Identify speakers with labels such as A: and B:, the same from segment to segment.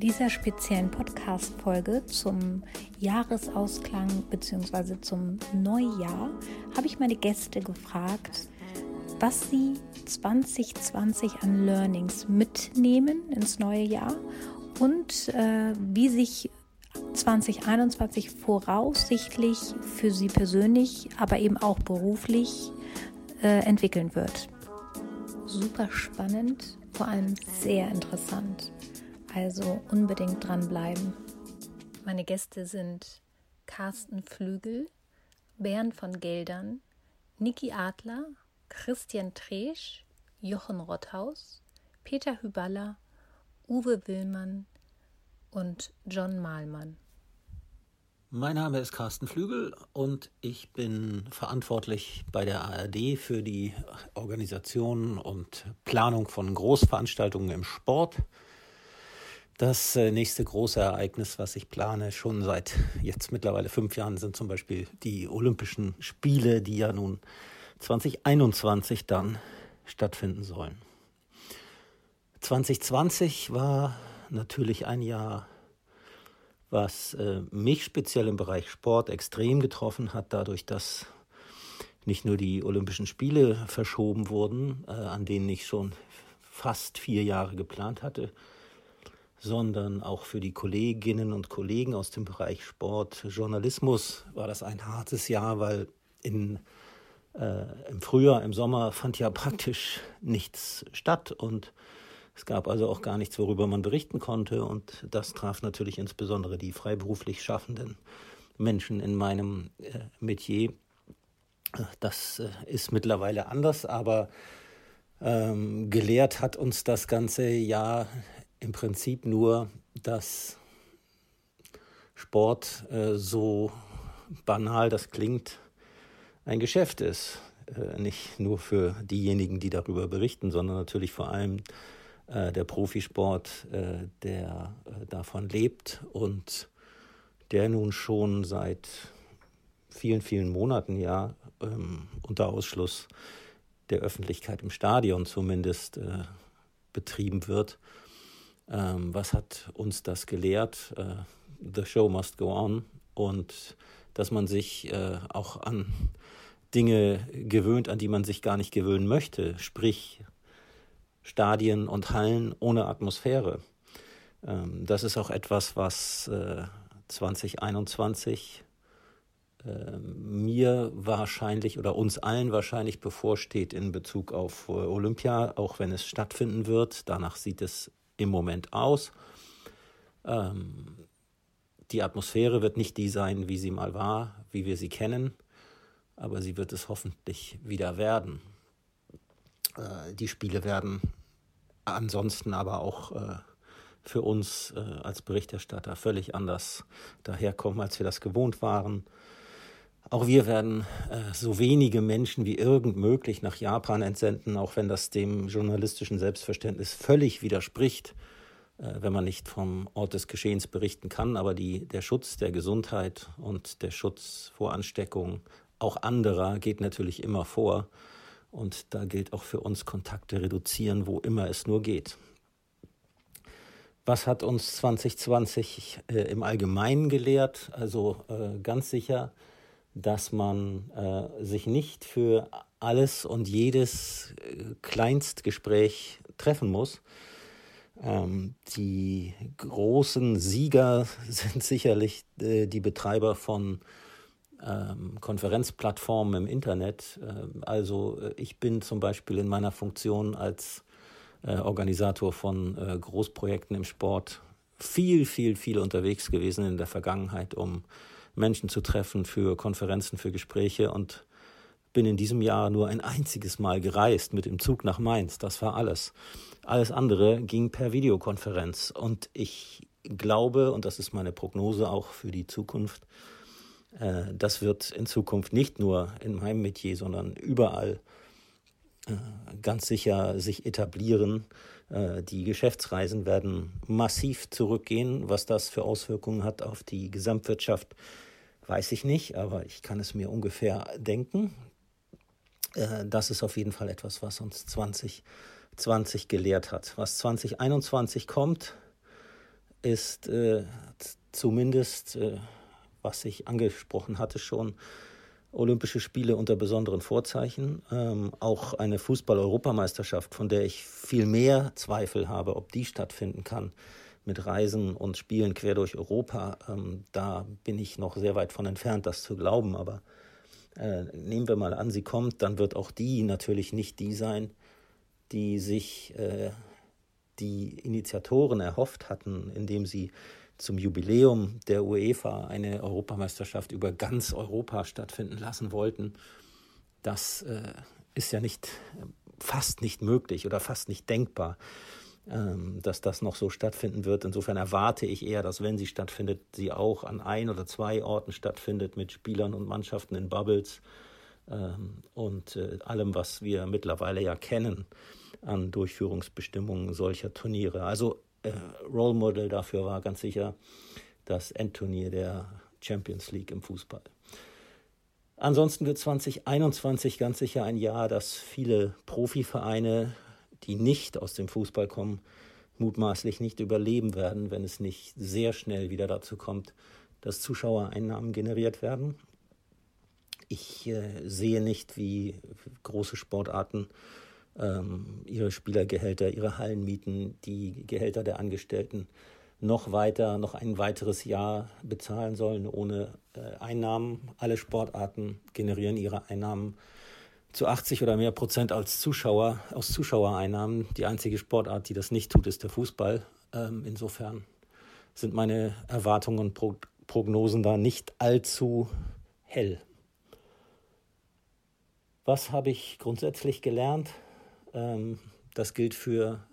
A: Dieser speziellen Podcast-Folge zum Jahresausklang bzw. zum Neujahr habe ich meine Gäste gefragt, was sie 2020 an Learnings mitnehmen ins neue Jahr und äh, wie sich 2021 voraussichtlich für sie persönlich, aber eben auch beruflich äh, entwickeln wird. Super spannend, vor allem sehr interessant. Also unbedingt dranbleiben. Meine Gäste sind Carsten Flügel, Bernd von Geldern, Niki Adler, Christian Tresch, Jochen Rotthaus, Peter Hüballer, Uwe Willmann und John Mahlmann.
B: Mein Name ist Carsten Flügel und ich bin verantwortlich bei der ARD für die Organisation und Planung von Großveranstaltungen im Sport. Das äh, nächste große Ereignis, was ich plane, schon seit jetzt mittlerweile fünf Jahren, sind zum Beispiel die Olympischen Spiele, die ja nun 2021 dann stattfinden sollen. 2020 war natürlich ein Jahr was äh, mich speziell im Bereich Sport extrem getroffen hat, dadurch, dass nicht nur die Olympischen Spiele verschoben wurden, äh, an denen ich schon fast vier Jahre geplant hatte, sondern auch für die Kolleginnen und Kollegen aus dem Bereich Sport, Journalismus war das ein hartes Jahr, weil in, äh, im Frühjahr, im Sommer fand ja praktisch nichts statt und es gab also auch gar nichts, worüber man berichten konnte. Und das traf natürlich insbesondere die freiberuflich schaffenden Menschen in meinem äh, Metier. Das äh, ist mittlerweile anders, aber ähm, gelehrt hat uns das ganze Jahr im Prinzip nur, dass Sport äh, so banal das klingt, ein Geschäft ist. Äh, nicht nur für diejenigen, die darüber berichten, sondern natürlich vor allem äh, der Profisport, äh, der äh, davon lebt und der nun schon seit vielen, vielen Monaten ja ähm, unter Ausschluss der Öffentlichkeit im Stadion zumindest äh, betrieben wird. Ähm, was hat uns das gelehrt? Äh, the show must go on und dass man sich äh, auch an Dinge gewöhnt, an die man sich gar nicht gewöhnen möchte, sprich Stadien und Hallen ohne Atmosphäre. Ähm, das ist auch etwas, was 2021 äh, mir wahrscheinlich oder uns allen wahrscheinlich bevorsteht in Bezug auf äh, Olympia, auch wenn es stattfinden wird. Danach sieht es im Moment aus. Ähm, die Atmosphäre wird nicht die sein, wie sie mal war, wie wir sie kennen, aber sie wird es hoffentlich wieder werden. Äh, die Spiele werden ansonsten aber auch äh, für uns äh, als Berichterstatter völlig anders daherkommen, als wir das gewohnt waren. Auch wir werden äh, so wenige Menschen wie irgend möglich nach Japan entsenden, auch wenn das dem journalistischen Selbstverständnis völlig widerspricht, äh, wenn man nicht vom Ort des Geschehens berichten kann. Aber die, der Schutz der Gesundheit und der Schutz vor Ansteckung auch anderer geht natürlich immer vor. Und da gilt auch für uns Kontakte reduzieren, wo immer es nur geht. Was hat uns 2020 äh, im Allgemeinen gelehrt? Also äh, ganz sicher, dass man äh, sich nicht für alles und jedes äh, Kleinstgespräch treffen muss. Ähm, die großen Sieger sind sicherlich äh, die Betreiber von ähm, Konferenzplattformen im Internet. Ähm, also äh, ich bin zum Beispiel in meiner Funktion als äh, Organisator von Großprojekten im Sport viel, viel, viel unterwegs gewesen in der Vergangenheit, um Menschen zu treffen für Konferenzen, für Gespräche und bin in diesem Jahr nur ein einziges Mal gereist mit dem Zug nach Mainz. Das war alles. Alles andere ging per Videokonferenz. Und ich glaube, und das ist meine Prognose auch für die Zukunft, äh, das wird in Zukunft nicht nur in meinem Metier, sondern überall äh, ganz sicher sich etablieren. Äh, die Geschäftsreisen werden massiv zurückgehen. Was das für Auswirkungen hat auf die Gesamtwirtschaft, weiß ich nicht, aber ich kann es mir ungefähr denken. Das ist auf jeden Fall etwas, was uns 2020 gelehrt hat. Was 2021 kommt, ist äh, zumindest, äh, was ich angesprochen hatte schon, Olympische Spiele unter besonderen Vorzeichen, ähm, auch eine Fußball-Europameisterschaft, von der ich viel mehr Zweifel habe, ob die stattfinden kann mit Reisen und Spielen quer durch Europa. Ähm, da bin ich noch sehr weit von entfernt, das zu glauben. Aber äh, nehmen wir mal an, sie kommt, dann wird auch die natürlich nicht die sein, die sich äh, die Initiatoren erhofft hatten, indem sie zum Jubiläum der UEFA eine Europameisterschaft über ganz Europa stattfinden lassen wollten. Das äh, ist ja nicht fast nicht möglich oder fast nicht denkbar, dass das noch so stattfinden wird. Insofern erwarte ich eher, dass wenn sie stattfindet, sie auch an ein oder zwei Orten stattfindet mit Spielern und Mannschaften in Bubbles ähm, und äh, allem, was wir mittlerweile ja kennen an Durchführungsbestimmungen solcher Turniere. Also äh, Role Model dafür war ganz sicher das Endturnier der Champions League im Fußball. Ansonsten wird 2021 ganz sicher ein Jahr, das viele Profivereine, die nicht aus dem Fußball kommen, mutmaßlich nicht überleben werden, wenn es nicht sehr schnell wieder dazu kommt, dass Zuschauereinnahmen generiert werden. Ich äh, sehe nicht, wie große Sportarten ähm, ihre Spielergehälter, ihre Hallenmieten, die Gehälter der Angestellten noch weiter, noch ein weiteres Jahr bezahlen sollen ohne äh, Einnahmen. Alle Sportarten generieren ihre Einnahmen zu 80 oder mehr Prozent als Zuschauer, aus Zuschauereinnahmen. Die einzige Sportart, die das nicht tut, ist der Fußball. Ähm, insofern sind meine Erwartungen und Pro Prognosen da nicht allzu hell. Was habe ich grundsätzlich gelernt? Ähm, das gilt für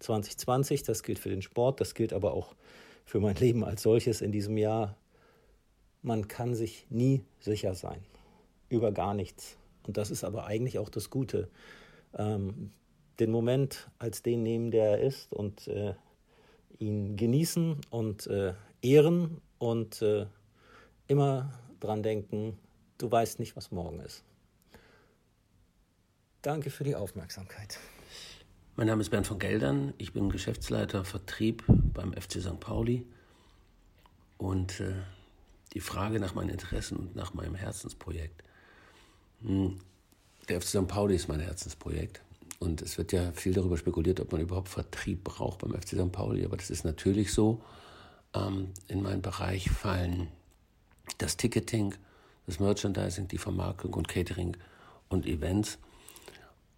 B: 2020, das gilt für den Sport, das gilt aber auch für mein Leben als solches in diesem Jahr. Man kann sich nie sicher sein über gar nichts. Und das ist aber eigentlich auch das Gute. Ähm, den Moment als den nehmen, der er ist und äh, ihn genießen und äh, ehren und äh, immer dran denken, du weißt nicht, was morgen ist. Danke für die Aufmerksamkeit.
C: Mein Name ist Bernd von Geldern. Ich bin Geschäftsleiter Vertrieb beim FC St. Pauli. Und äh, die Frage nach meinen Interessen und nach meinem Herzensprojekt. Hm, der FC St. Pauli ist mein Herzensprojekt. Und es wird ja viel darüber spekuliert, ob man überhaupt Vertrieb braucht beim FC St. Pauli. Aber das ist natürlich so. Ähm, in meinen Bereich fallen das Ticketing, das Merchandising, die Vermarktung und Catering und Events.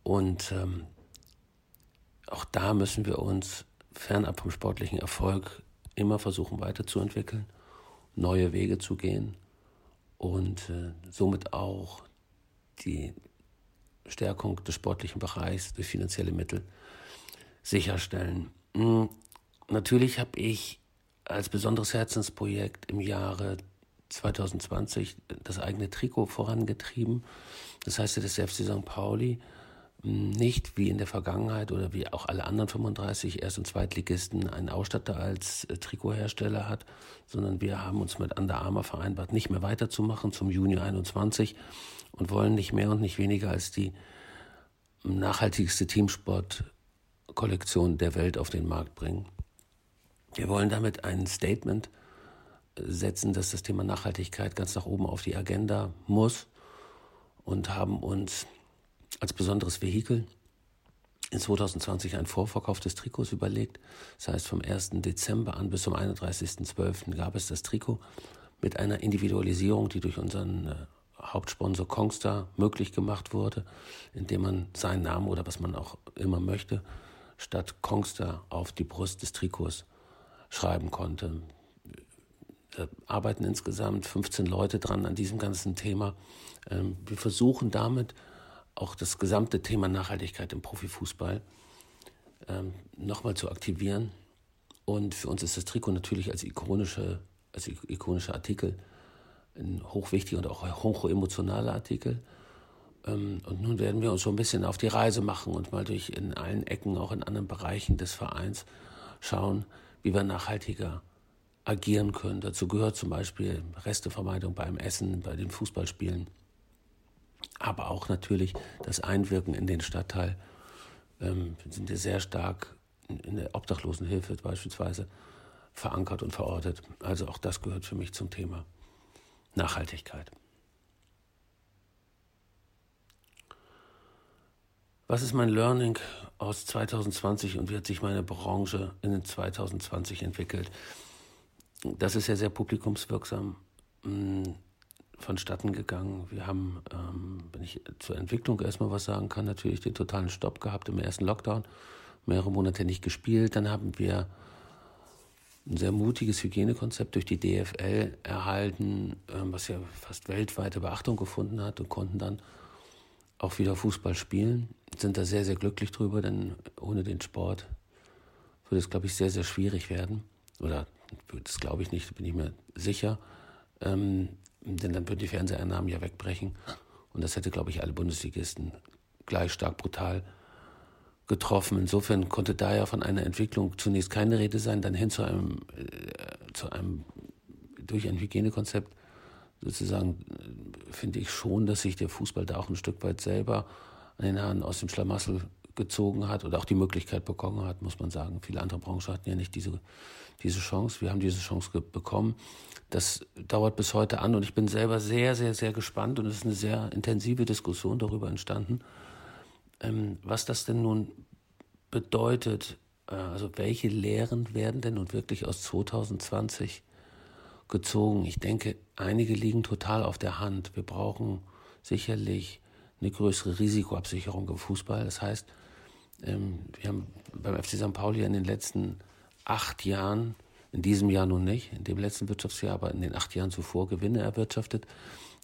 C: Und ähm, auch da müssen wir uns fernab vom sportlichen Erfolg immer versuchen weiterzuentwickeln, neue Wege zu gehen und äh, somit auch die Stärkung des sportlichen Bereichs durch finanzielle Mittel sicherstellen. Hm, natürlich habe ich als besonderes Herzensprojekt im Jahre 2020 das eigene Trikot vorangetrieben. Das heißt, das FC St. Pauli nicht wie in der Vergangenheit oder wie auch alle anderen 35 Erst- und Zweitligisten einen Ausstatter als äh, Trikothersteller hat, sondern wir haben uns mit Under Armour vereinbart, nicht mehr weiterzumachen zum Juni 21 und wollen nicht mehr und nicht weniger als die nachhaltigste Teamsport-Kollektion der Welt auf den Markt bringen. Wir wollen damit ein Statement setzen, dass das Thema Nachhaltigkeit ganz nach oben auf die Agenda muss und haben uns als besonderes Vehikel in 2020 ein Vorverkauf des Trikots überlegt. Das heißt, vom 1. Dezember an bis zum 31.12. gab es das Trikot mit einer Individualisierung, die durch unseren äh, Hauptsponsor Kongstar möglich gemacht wurde, indem man seinen Namen oder was man auch immer möchte, statt Kongstar auf die Brust des Trikots schreiben konnte. Da arbeiten insgesamt 15 Leute dran an diesem ganzen Thema. Ähm, wir versuchen damit, auch das gesamte Thema Nachhaltigkeit im Profifußball ähm, nochmal zu aktivieren. Und für uns ist das Trikot natürlich als ikonische, als ikonischer Artikel ein hochwichtiger und auch hochemotionaler Artikel. Ähm, und nun werden wir uns so ein bisschen auf die Reise machen und mal durch in allen Ecken, auch in anderen Bereichen des Vereins schauen, wie wir nachhaltiger agieren können. Dazu gehört zum Beispiel Restevermeidung beim Essen, bei den Fußballspielen aber auch natürlich das Einwirken in den Stadtteil. Ähm, wir sind ja sehr stark in der Obdachlosenhilfe beispielsweise verankert und verortet. Also auch das gehört für mich zum Thema Nachhaltigkeit. Was ist mein Learning aus 2020 und wie hat sich meine Branche in 2020 entwickelt? Das ist ja sehr publikumswirksam mm, vonstatten gegangen. Wir haben, ähm, wenn ich zur Entwicklung erstmal was sagen kann, natürlich den totalen Stopp gehabt im ersten Lockdown, mehrere Monate nicht gespielt. Dann haben wir ein sehr mutiges Hygienekonzept durch die DFL erhalten, ähm, was ja fast weltweite Beachtung gefunden hat und konnten dann auch wieder Fußball spielen. Sind da sehr, sehr glücklich drüber, denn ohne den Sport würde es, glaube ich, sehr, sehr schwierig werden. Oder das glaube ich nicht, bin ich mir sicher. Ähm, denn dann würden die Fernseheinnahmen ja wegbrechen. Und das hätte, glaube ich, alle Bundesligisten gleich stark brutal getroffen. Insofern konnte da ja von einer Entwicklung zunächst keine Rede sein, dann hin zu einem, äh, zu einem durch ein Hygienekonzept sozusagen finde ich schon, dass sich der Fußball da auch ein Stück weit selber an den Haaren aus dem Schlamassel gezogen hat oder auch die Möglichkeit bekommen hat, muss man sagen. Viele andere Branchen hatten ja nicht diese, diese Chance. Wir haben diese Chance bekommen. Das dauert bis heute an und ich bin selber sehr, sehr, sehr gespannt und es ist eine sehr intensive Diskussion darüber entstanden, ähm, was das denn nun bedeutet. Äh, also welche Lehren werden denn nun wirklich aus 2020 gezogen. Ich denke, einige liegen total auf der Hand. Wir brauchen sicherlich eine größere Risikoabsicherung im Fußball. Das heißt, ähm, wir haben beim FC St. Pauli in den letzten acht Jahren, in diesem Jahr nun nicht, in dem letzten Wirtschaftsjahr, aber in den acht Jahren zuvor Gewinne erwirtschaftet.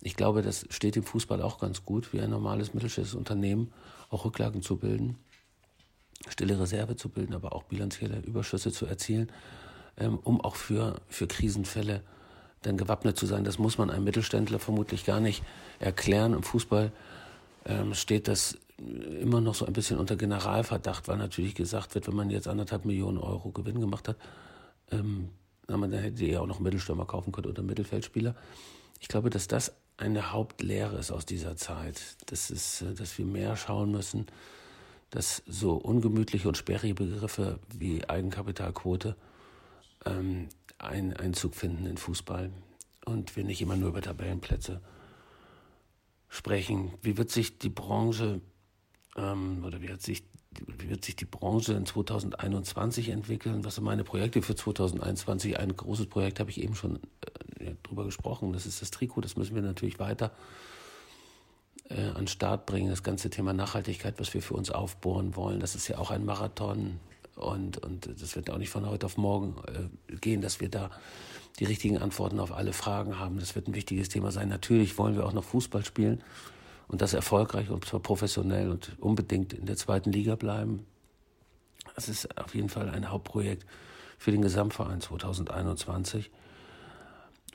C: Ich glaube, das steht im Fußball auch ganz gut, wie ein normales mittelständisches Unternehmen auch Rücklagen zu bilden, stille Reserve zu bilden, aber auch bilanzielle Überschüsse zu erzielen. Ähm, um auch für, für Krisenfälle dann gewappnet zu sein. Das muss man einem Mittelständler vermutlich gar nicht erklären. Im Fußball ähm, steht das immer noch so ein bisschen unter Generalverdacht, weil natürlich gesagt wird, wenn man jetzt anderthalb Millionen Euro Gewinn gemacht hat, ähm, dann hätte ihr auch noch Mittelstürmer kaufen können oder Mittelfeldspieler. Ich glaube, dass das eine Hauptlehre ist aus dieser Zeit. Das ist, äh, dass wir mehr schauen müssen, dass so ungemütliche und sperrige Begriffe wie Eigenkapitalquote ähm, einen Einzug finden in Fußball und wir nicht immer nur über Tabellenplätze sprechen. Wie wird sich die Branche ähm, oder wie wird, sich, wie wird sich die Branche in 2021 entwickeln? Was sind meine Projekte für 2021? Ein großes Projekt habe ich eben schon äh, drüber gesprochen. Das ist das Trikot. Das müssen wir natürlich weiter äh, an den Start bringen. Das ganze Thema Nachhaltigkeit, was wir für uns aufbohren wollen. Das ist ja auch ein Marathon. Und, und das wird auch nicht von heute auf morgen äh, gehen, dass wir da die richtigen Antworten auf alle Fragen haben. Das wird ein wichtiges Thema sein. Natürlich wollen wir auch noch Fußball spielen und das erfolgreich und zwar professionell und unbedingt in der zweiten Liga bleiben. Das ist auf jeden Fall ein Hauptprojekt für den Gesamtverein 2021.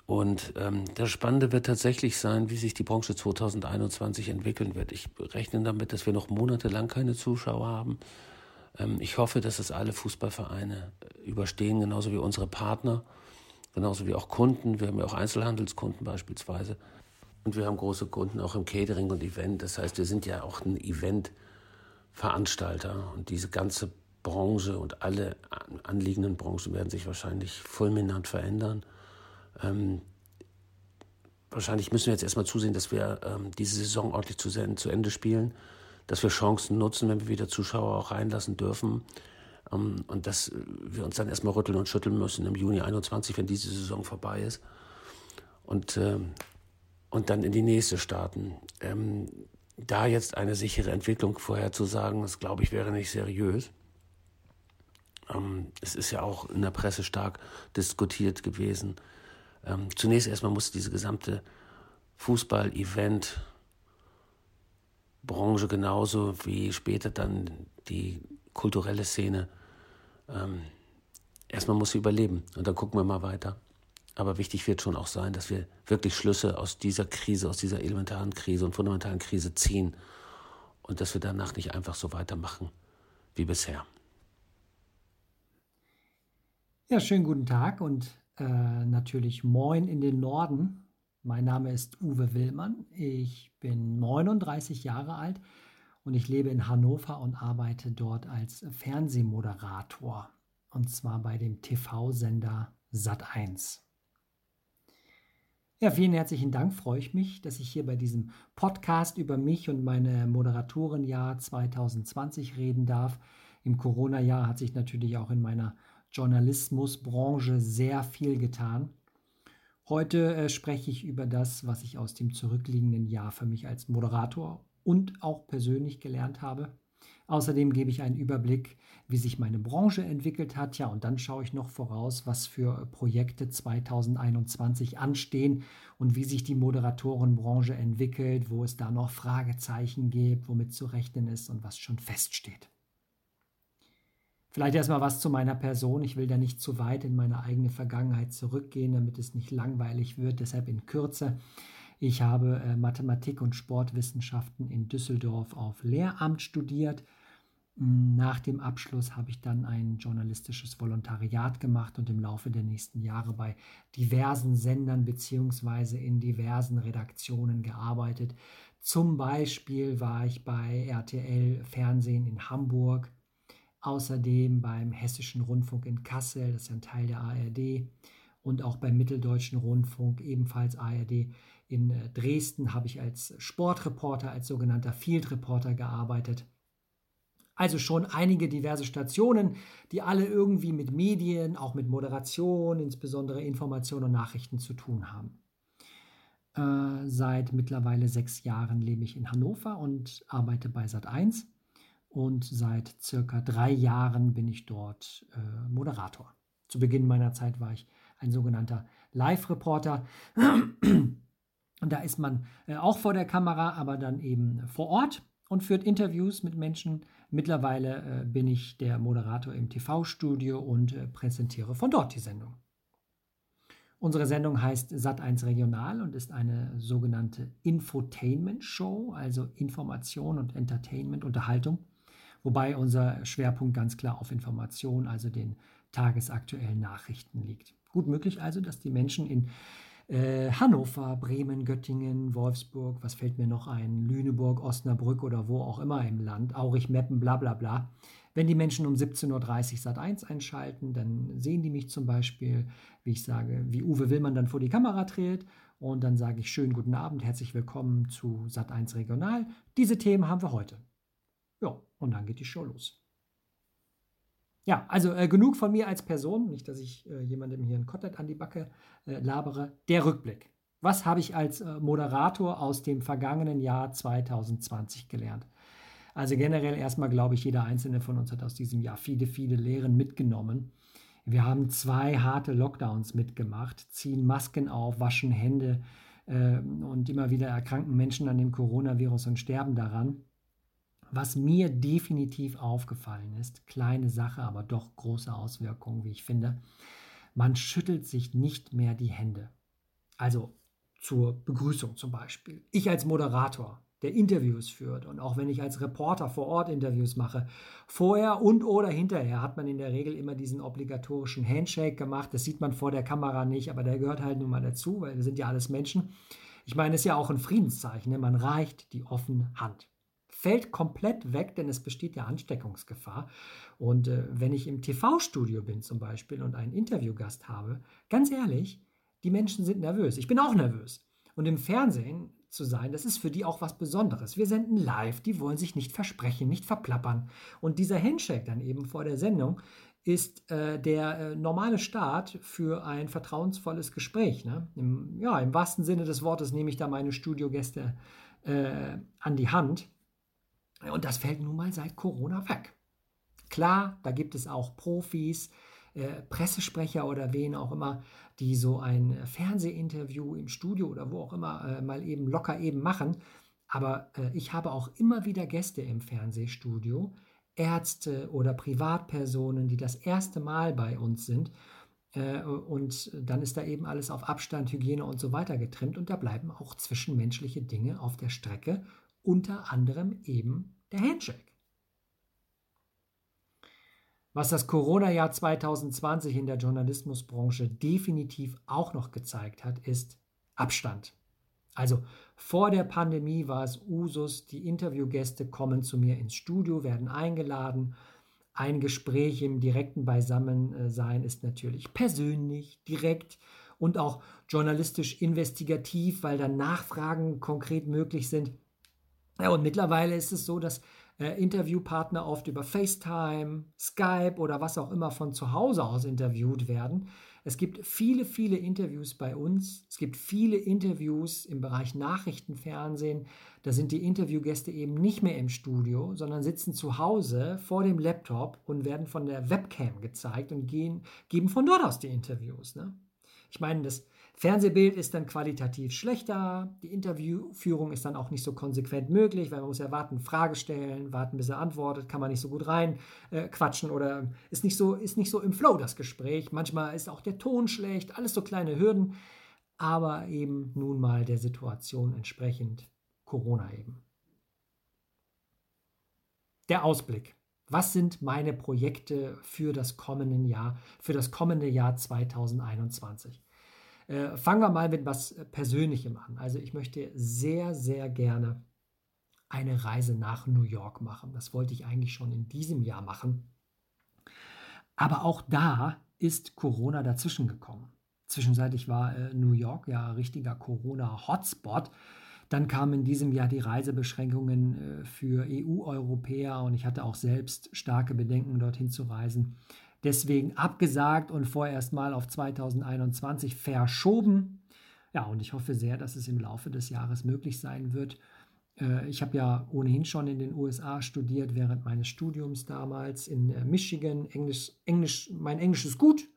C: Und ähm, das Spannende wird tatsächlich sein, wie sich die Branche 2021 entwickeln wird. Ich rechne damit, dass wir noch monatelang keine Zuschauer haben. Ähm, ich hoffe, dass es alle Fußballvereine äh, überstehen, genauso wie unsere Partner, genauso wie auch Kunden. Wir haben ja auch Einzelhandelskunden beispielsweise. Und wir haben große Kunden auch im Catering und Event. Das heißt, wir sind ja auch ein Eventveranstalter. Und diese ganze Branche und alle anliegenden Branchen werden sich wahrscheinlich fulminant verändern. Ähm, wahrscheinlich müssen wir jetzt erstmal zusehen, dass wir ähm, diese Saison ordentlich zu, zu Ende spielen dass wir Chancen nutzen, wenn wir wieder Zuschauer auch reinlassen dürfen. Ähm, und dass wir uns dann erstmal rütteln und schütteln müssen im Juni 21, wenn diese Saison vorbei ist. Und, ähm, und dann in die nächste starten. Ähm, da jetzt eine sichere Entwicklung vorherzusagen, das glaube ich wäre nicht seriös. es ist ja auch in der Presse stark diskutiert gewesen. Zunächst erstmal muss diese gesamte Fußball-Event Branche genauso wie später dann die kulturelle Szene. Ähm, erstmal muss sie überleben und dann gucken wir mal weiter. Aber wichtig wird schon auch sein, dass wir wirklich Schlüsse aus dieser Krise, aus dieser elementaren Krise und fundamentalen Krise ziehen und dass wir danach nicht einfach so weitermachen wie bisher.
D: Ja, schönen guten Tag und äh, natürlich Moin in den Norden. Mein Name ist Uwe Willmann. Ich bin 39 Jahre alt und ich lebe in Hannover und arbeite dort als Fernsehmoderator. und zwar bei dem TV-Sender Sat1. Ja, vielen herzlichen Dank. Freue ich mich, dass ich hier bei diesem Podcast über mich und meine Moderatorenjahr 2020 reden darf. Im Corona-Jahr hat sich natürlich auch in meiner Journalismusbranche sehr viel getan. Heute äh, spreche ich über das, was ich aus dem zurückliegenden Jahr für mich als Moderator und auch persönlich gelernt habe. Außerdem gebe ich einen Überblick, wie sich meine Branche entwickelt hat. Ja, und dann schaue ich noch voraus, was für Projekte 2021 anstehen und wie sich die Moderatorenbranche entwickelt, wo es da noch Fragezeichen gibt, womit zu rechnen ist und was schon feststeht. Vielleicht erstmal was zu meiner Person. Ich will da nicht zu weit in meine eigene Vergangenheit zurückgehen, damit es nicht langweilig wird. Deshalb in Kürze. Ich habe äh, Mathematik und Sportwissenschaften in Düsseldorf auf Lehramt studiert. Nach dem Abschluss habe ich dann ein journalistisches Volontariat gemacht und im Laufe der nächsten Jahre bei diversen Sendern bzw. in diversen Redaktionen gearbeitet. Zum Beispiel war ich bei RTL Fernsehen in Hamburg, außerdem beim Hessischen Rundfunk in Kassel, das ist ein Teil der ARD, und auch beim Mitteldeutschen Rundfunk, ebenfalls ARD. In äh, Dresden habe ich als Sportreporter, als sogenannter Field Reporter gearbeitet. Also schon einige diverse Stationen, die alle irgendwie mit Medien, auch mit Moderation, insbesondere Information und Nachrichten zu tun haben. Äh, seit mittlerweile sechs Jahren lebe ich in Hannover und arbeite bei Sat1 und seit circa drei Jahren bin ich dort äh, Moderator. Zu Beginn meiner Zeit war ich ein sogenannter Live-Reporter. Da ist man äh, auch vor der Kamera, aber dann eben vor Ort und führt Interviews mit Menschen. Mittlerweile äh, bin ich der Moderator im TV-Studio und äh, präsentiere von dort die Sendung. Unsere Sendung heißt Sat1 Regional und ist eine sogenannte Infotainment-Show, also Information und Entertainment, Unterhaltung, wobei unser Schwerpunkt ganz klar auf Information, also den tagesaktuellen Nachrichten liegt. Gut möglich also, dass die Menschen in äh, Hannover, Bremen, Göttingen, Wolfsburg, was fällt mir noch ein, Lüneburg, Osnabrück oder wo auch immer im Land, Aurich, Meppen, bla bla bla. Wenn die Menschen um 17.30 Uhr Sat 1 einschalten, dann sehen die mich zum Beispiel, wie ich sage, wie Uwe Willmann dann vor die Kamera tritt und dann sage ich schönen guten Abend, herzlich willkommen zu Sat 1 Regional. Diese Themen haben wir heute. Ja, und dann geht die Show los. Ja, also äh, genug von mir als Person, nicht, dass ich äh, jemandem hier ein Kotelett an die Backe äh, labere. Der Rückblick. Was habe ich als äh, Moderator aus dem vergangenen Jahr 2020 gelernt? Also generell erstmal glaube ich, jeder einzelne von uns hat aus diesem Jahr viele, viele Lehren mitgenommen. Wir haben zwei harte Lockdowns mitgemacht, ziehen Masken auf, waschen Hände äh, und immer wieder erkranken Menschen an dem Coronavirus und sterben daran. Was mir definitiv aufgefallen ist, kleine Sache, aber doch große Auswirkungen, wie ich finde, man schüttelt sich nicht mehr die Hände. Also zur Begrüßung zum Beispiel. Ich als Moderator, der Interviews führt und auch wenn ich als Reporter vor Ort Interviews mache, vorher und oder hinterher hat man in der Regel immer diesen obligatorischen Handshake gemacht. Das sieht man vor der Kamera nicht, aber der gehört halt nun mal dazu, weil wir sind ja alles Menschen. Ich meine, es ist ja auch ein Friedenszeichen. Ne? Man reicht die offene Hand fällt komplett weg, denn es besteht ja Ansteckungsgefahr. Und äh, wenn ich im TV-Studio bin zum Beispiel und einen Interviewgast habe, ganz ehrlich, die Menschen sind nervös. Ich bin auch nervös. Und im Fernsehen zu sein, das ist für die auch was Besonderes. Wir senden live, die wollen sich nicht versprechen, nicht verplappern. Und dieser Handshake dann eben vor der Sendung ist äh, der äh, normale Start für ein vertrauensvolles Gespräch. Ne? Im, ja, im wahrsten Sinne des Wortes nehme ich da meine Studiogäste äh, an die Hand und das fällt nun mal seit Corona weg. Klar, da gibt es auch Profis, äh, Pressesprecher oder wen auch immer, die so ein Fernsehinterview im Studio oder wo auch immer äh, mal eben locker eben machen. Aber äh, ich habe auch immer wieder Gäste im Fernsehstudio, Ärzte oder Privatpersonen, die das erste Mal bei uns sind. Äh, und dann ist da eben alles auf Abstand, Hygiene und so weiter getrimmt und da bleiben auch zwischenmenschliche Dinge auf der Strecke unter anderem eben der Handshake. Was das Corona-Jahr 2020 in der Journalismusbranche definitiv auch noch gezeigt hat, ist Abstand. Also vor der Pandemie war es Usus, die Interviewgäste kommen zu mir ins Studio, werden eingeladen. Ein Gespräch im direkten Beisammensein ist natürlich persönlich, direkt und auch journalistisch investigativ, weil dann Nachfragen konkret möglich sind. Ja, und mittlerweile ist es so, dass äh, Interviewpartner oft über FaceTime, Skype oder was auch immer von zu Hause aus interviewt werden. Es gibt viele, viele Interviews bei uns. Es gibt viele Interviews im Bereich Nachrichtenfernsehen. Da sind die Interviewgäste eben nicht mehr im Studio, sondern sitzen zu Hause vor dem Laptop und werden von der Webcam gezeigt und gehen, geben von dort aus die Interviews. Ne? Ich meine, das Fernsehbild ist dann qualitativ schlechter, die Interviewführung ist dann auch nicht so konsequent möglich, weil man muss ja warten, Frage stellen, warten, bis er antwortet, kann man nicht so gut rein äh, quatschen oder ist nicht, so, ist nicht so im Flow das Gespräch. Manchmal ist auch der Ton schlecht, alles so kleine Hürden, aber eben nun mal der Situation entsprechend Corona eben. Der Ausblick. Was sind meine Projekte für das kommende Jahr, für das kommende Jahr 2021? Äh, fangen wir mal mit was Persönlichem an. Also ich möchte sehr, sehr gerne eine Reise nach New York machen. Das wollte ich eigentlich schon in diesem Jahr machen. Aber auch da ist Corona dazwischen gekommen. Zwischenzeitlich war äh, New York ja richtiger Corona-Hotspot. Dann kamen in diesem Jahr die Reisebeschränkungen äh, für EU-Europäer und ich hatte auch selbst starke Bedenken, dorthin zu reisen deswegen abgesagt und vorerst mal auf 2021 verschoben. Ja, und ich hoffe sehr, dass es im Laufe des Jahres möglich sein wird. Äh, ich habe ja ohnehin schon in den USA studiert während meines Studiums damals in äh, Michigan. Englisch, Englisch, mein Englisch ist gut.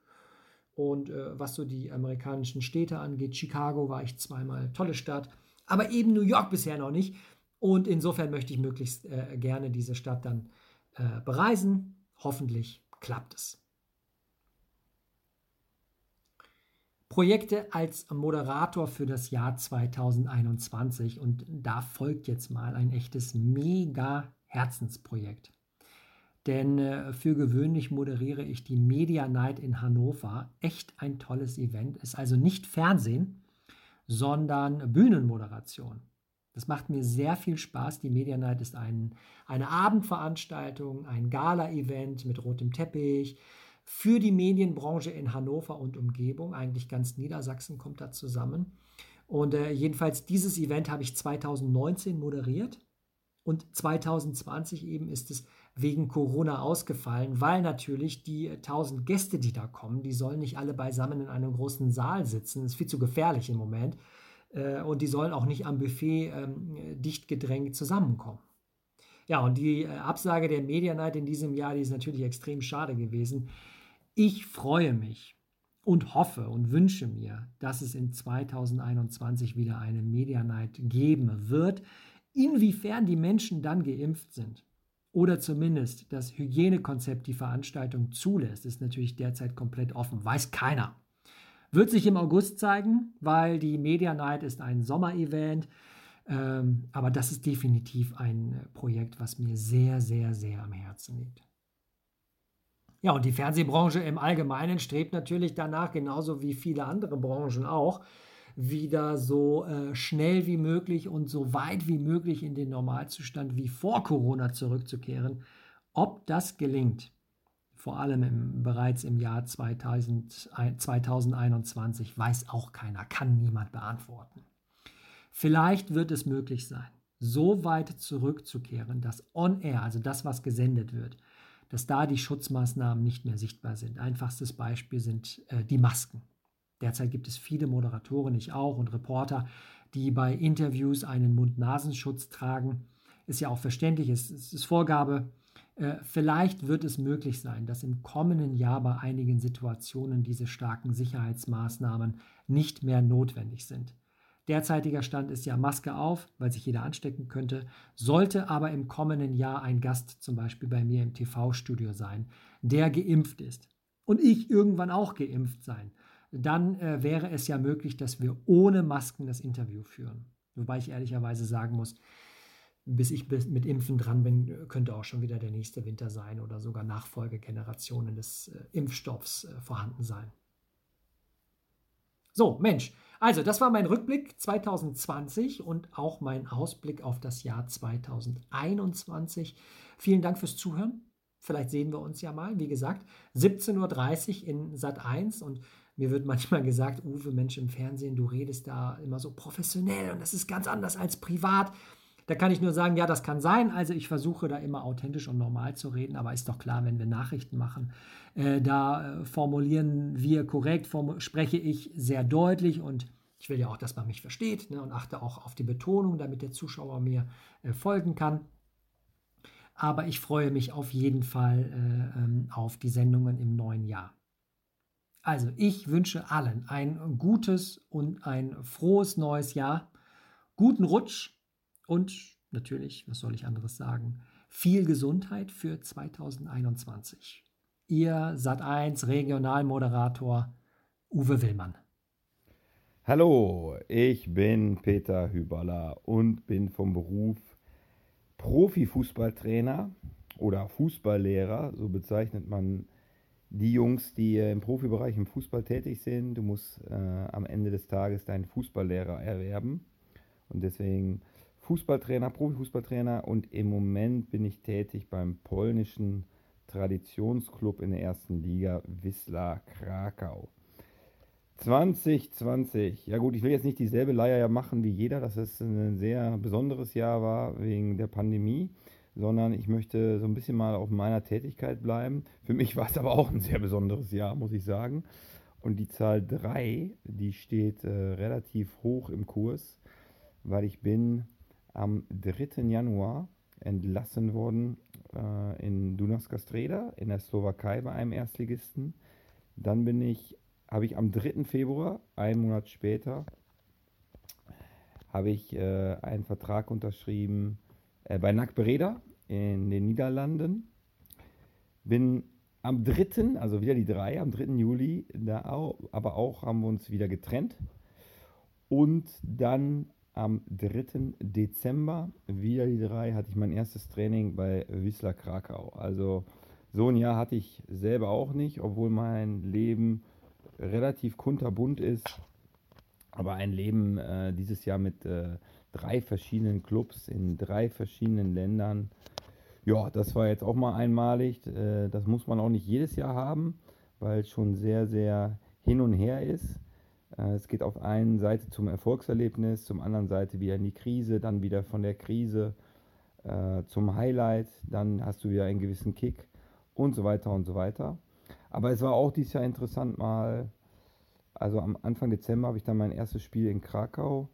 D: Und äh, was so die amerikanischen Städte angeht, Chicago war ich zweimal, tolle Stadt, aber eben New York bisher noch nicht. Und insofern möchte ich möglichst äh, gerne diese Stadt dann äh, bereisen. Hoffentlich klappt es. Projekte als Moderator für das Jahr 2021 und da folgt jetzt mal ein echtes mega Herzensprojekt. Denn äh, für gewöhnlich moderiere ich die Media Night in Hannover. Echt ein tolles Event. Ist also nicht Fernsehen, sondern Bühnenmoderation. Das macht mir sehr viel Spaß. Die Media Night ist ein, eine Abendveranstaltung, ein Gala-Event mit rotem Teppich für die Medienbranche in Hannover und Umgebung. Eigentlich ganz Niedersachsen kommt da zusammen. Und äh, jedenfalls dieses Event habe ich 2019 moderiert und 2020 eben ist es wegen Corona ausgefallen, weil natürlich die 1000 Gäste, die da kommen, die sollen nicht alle beisammen in einem großen Saal sitzen. Das ist viel zu gefährlich im Moment. Äh, und die sollen auch nicht am Buffet ähm, dicht gedrängt zusammenkommen. Ja, und die äh, Absage der Media Night in diesem Jahr, die ist natürlich extrem schade gewesen. Ich freue mich und hoffe und wünsche mir, dass es in 2021 wieder eine Media Night geben wird. Inwiefern die Menschen dann geimpft sind oder zumindest das Hygienekonzept die Veranstaltung zulässt, ist natürlich derzeit komplett offen. Weiß keiner. Wird sich im August zeigen, weil die Media Night ist ein Sommerevent. Ähm, aber das ist definitiv ein Projekt, was mir sehr, sehr, sehr am Herzen liegt. Ja, und die Fernsehbranche im Allgemeinen strebt natürlich danach, genauso wie viele andere Branchen auch, wieder so äh, schnell wie möglich und so weit wie möglich in den Normalzustand wie vor Corona zurückzukehren. Ob das gelingt, vor allem im, bereits im Jahr 2000, 2021, weiß auch keiner, kann niemand beantworten. Vielleicht wird es möglich sein, so weit zurückzukehren, dass on-air, also das, was gesendet wird, dass da die Schutzmaßnahmen nicht mehr sichtbar sind. Einfachstes Beispiel sind äh, die Masken. Derzeit gibt es viele Moderatoren, ich auch, und Reporter, die bei Interviews einen Mund-Nasenschutz tragen. Ist ja auch verständlich, es ist Vorgabe äh, vielleicht wird es möglich sein, dass im kommenden Jahr bei einigen Situationen diese starken Sicherheitsmaßnahmen nicht mehr notwendig sind. Derzeitiger Stand ist ja Maske auf, weil sich jeder anstecken könnte. Sollte aber im kommenden Jahr ein Gast zum Beispiel bei mir im TV-Studio sein, der geimpft ist und ich irgendwann auch geimpft sein, dann äh, wäre es ja möglich, dass wir ohne Masken das Interview führen. Wobei ich ehrlicherweise sagen muss, bis ich mit Impfen dran bin, könnte auch schon wieder der nächste Winter sein oder sogar Nachfolgegenerationen des äh, Impfstoffs äh, vorhanden sein. So, Mensch, also das war mein Rückblick 2020 und auch mein Ausblick auf das Jahr 2021. Vielen Dank fürs Zuhören. Vielleicht sehen wir uns ja mal. Wie gesagt, 17.30 Uhr in Sat 1 und mir wird manchmal gesagt, Uwe, Mensch im Fernsehen, du redest da immer so professionell und das ist ganz anders als privat. Da kann ich nur sagen, ja, das kann sein. Also ich versuche da immer authentisch und normal zu reden, aber ist doch klar, wenn wir Nachrichten machen, äh, da äh, formulieren wir korrekt, spreche ich sehr deutlich und ich will ja auch, dass man mich versteht ne, und achte auch auf die Betonung, damit der Zuschauer mir äh, folgen kann. Aber ich freue mich auf jeden Fall äh, ähm, auf die Sendungen im neuen Jahr. Also ich wünsche allen ein gutes und ein frohes neues Jahr, guten Rutsch und natürlich, was soll ich anderes sagen, viel Gesundheit für 2021. Ihr Sat1 Regionalmoderator Uwe Willmann.
E: Hallo, ich bin Peter Hüberler und bin vom Beruf Profifußballtrainer oder Fußballlehrer, so bezeichnet man die Jungs, die im Profibereich im Fußball tätig sind. Du musst äh, am Ende des Tages deinen Fußballlehrer erwerben und deswegen Fußballtrainer, Profifußballtrainer und im Moment bin ich tätig beim polnischen Traditionsclub in der ersten Liga Wisla Krakau. 2020, ja gut, ich will jetzt nicht dieselbe Leier ja machen wie jeder, dass es ein sehr besonderes Jahr war wegen der Pandemie, sondern ich möchte so ein bisschen mal auf meiner Tätigkeit bleiben. Für mich war es aber auch ein sehr besonderes Jahr, muss ich sagen. Und die Zahl 3, die steht äh, relativ hoch im Kurs, weil ich bin am 3. Januar entlassen worden äh, in Dunaska Streda in der Slowakei bei einem Erstligisten. Dann bin ich habe ich am 3. Februar, einen Monat später, habe ich äh, einen Vertrag unterschrieben äh, bei NAC Breda in den Niederlanden. Bin am 3., also wieder die 3, am 3. Juli, da auch, aber auch haben wir uns wieder getrennt. Und dann am 3. Dezember, wieder die 3, hatte ich mein erstes Training bei Wisla Krakau. Also so ein Jahr hatte ich selber auch nicht, obwohl mein Leben relativ kunterbunt ist. Aber ein Leben äh, dieses Jahr mit äh, drei verschiedenen Clubs in drei verschiedenen Ländern. Ja, das war jetzt auch mal einmalig. Äh, das muss man auch nicht jedes Jahr haben, weil es schon sehr, sehr hin und her ist. Äh, es geht auf einen Seite zum Erfolgserlebnis, zum anderen Seite wieder in die Krise, dann wieder von der Krise äh, zum Highlight, dann hast du wieder einen gewissen Kick und so weiter und so weiter. Aber es war auch dieses Jahr interessant mal, also am Anfang Dezember habe ich dann mein erstes Spiel in Krakau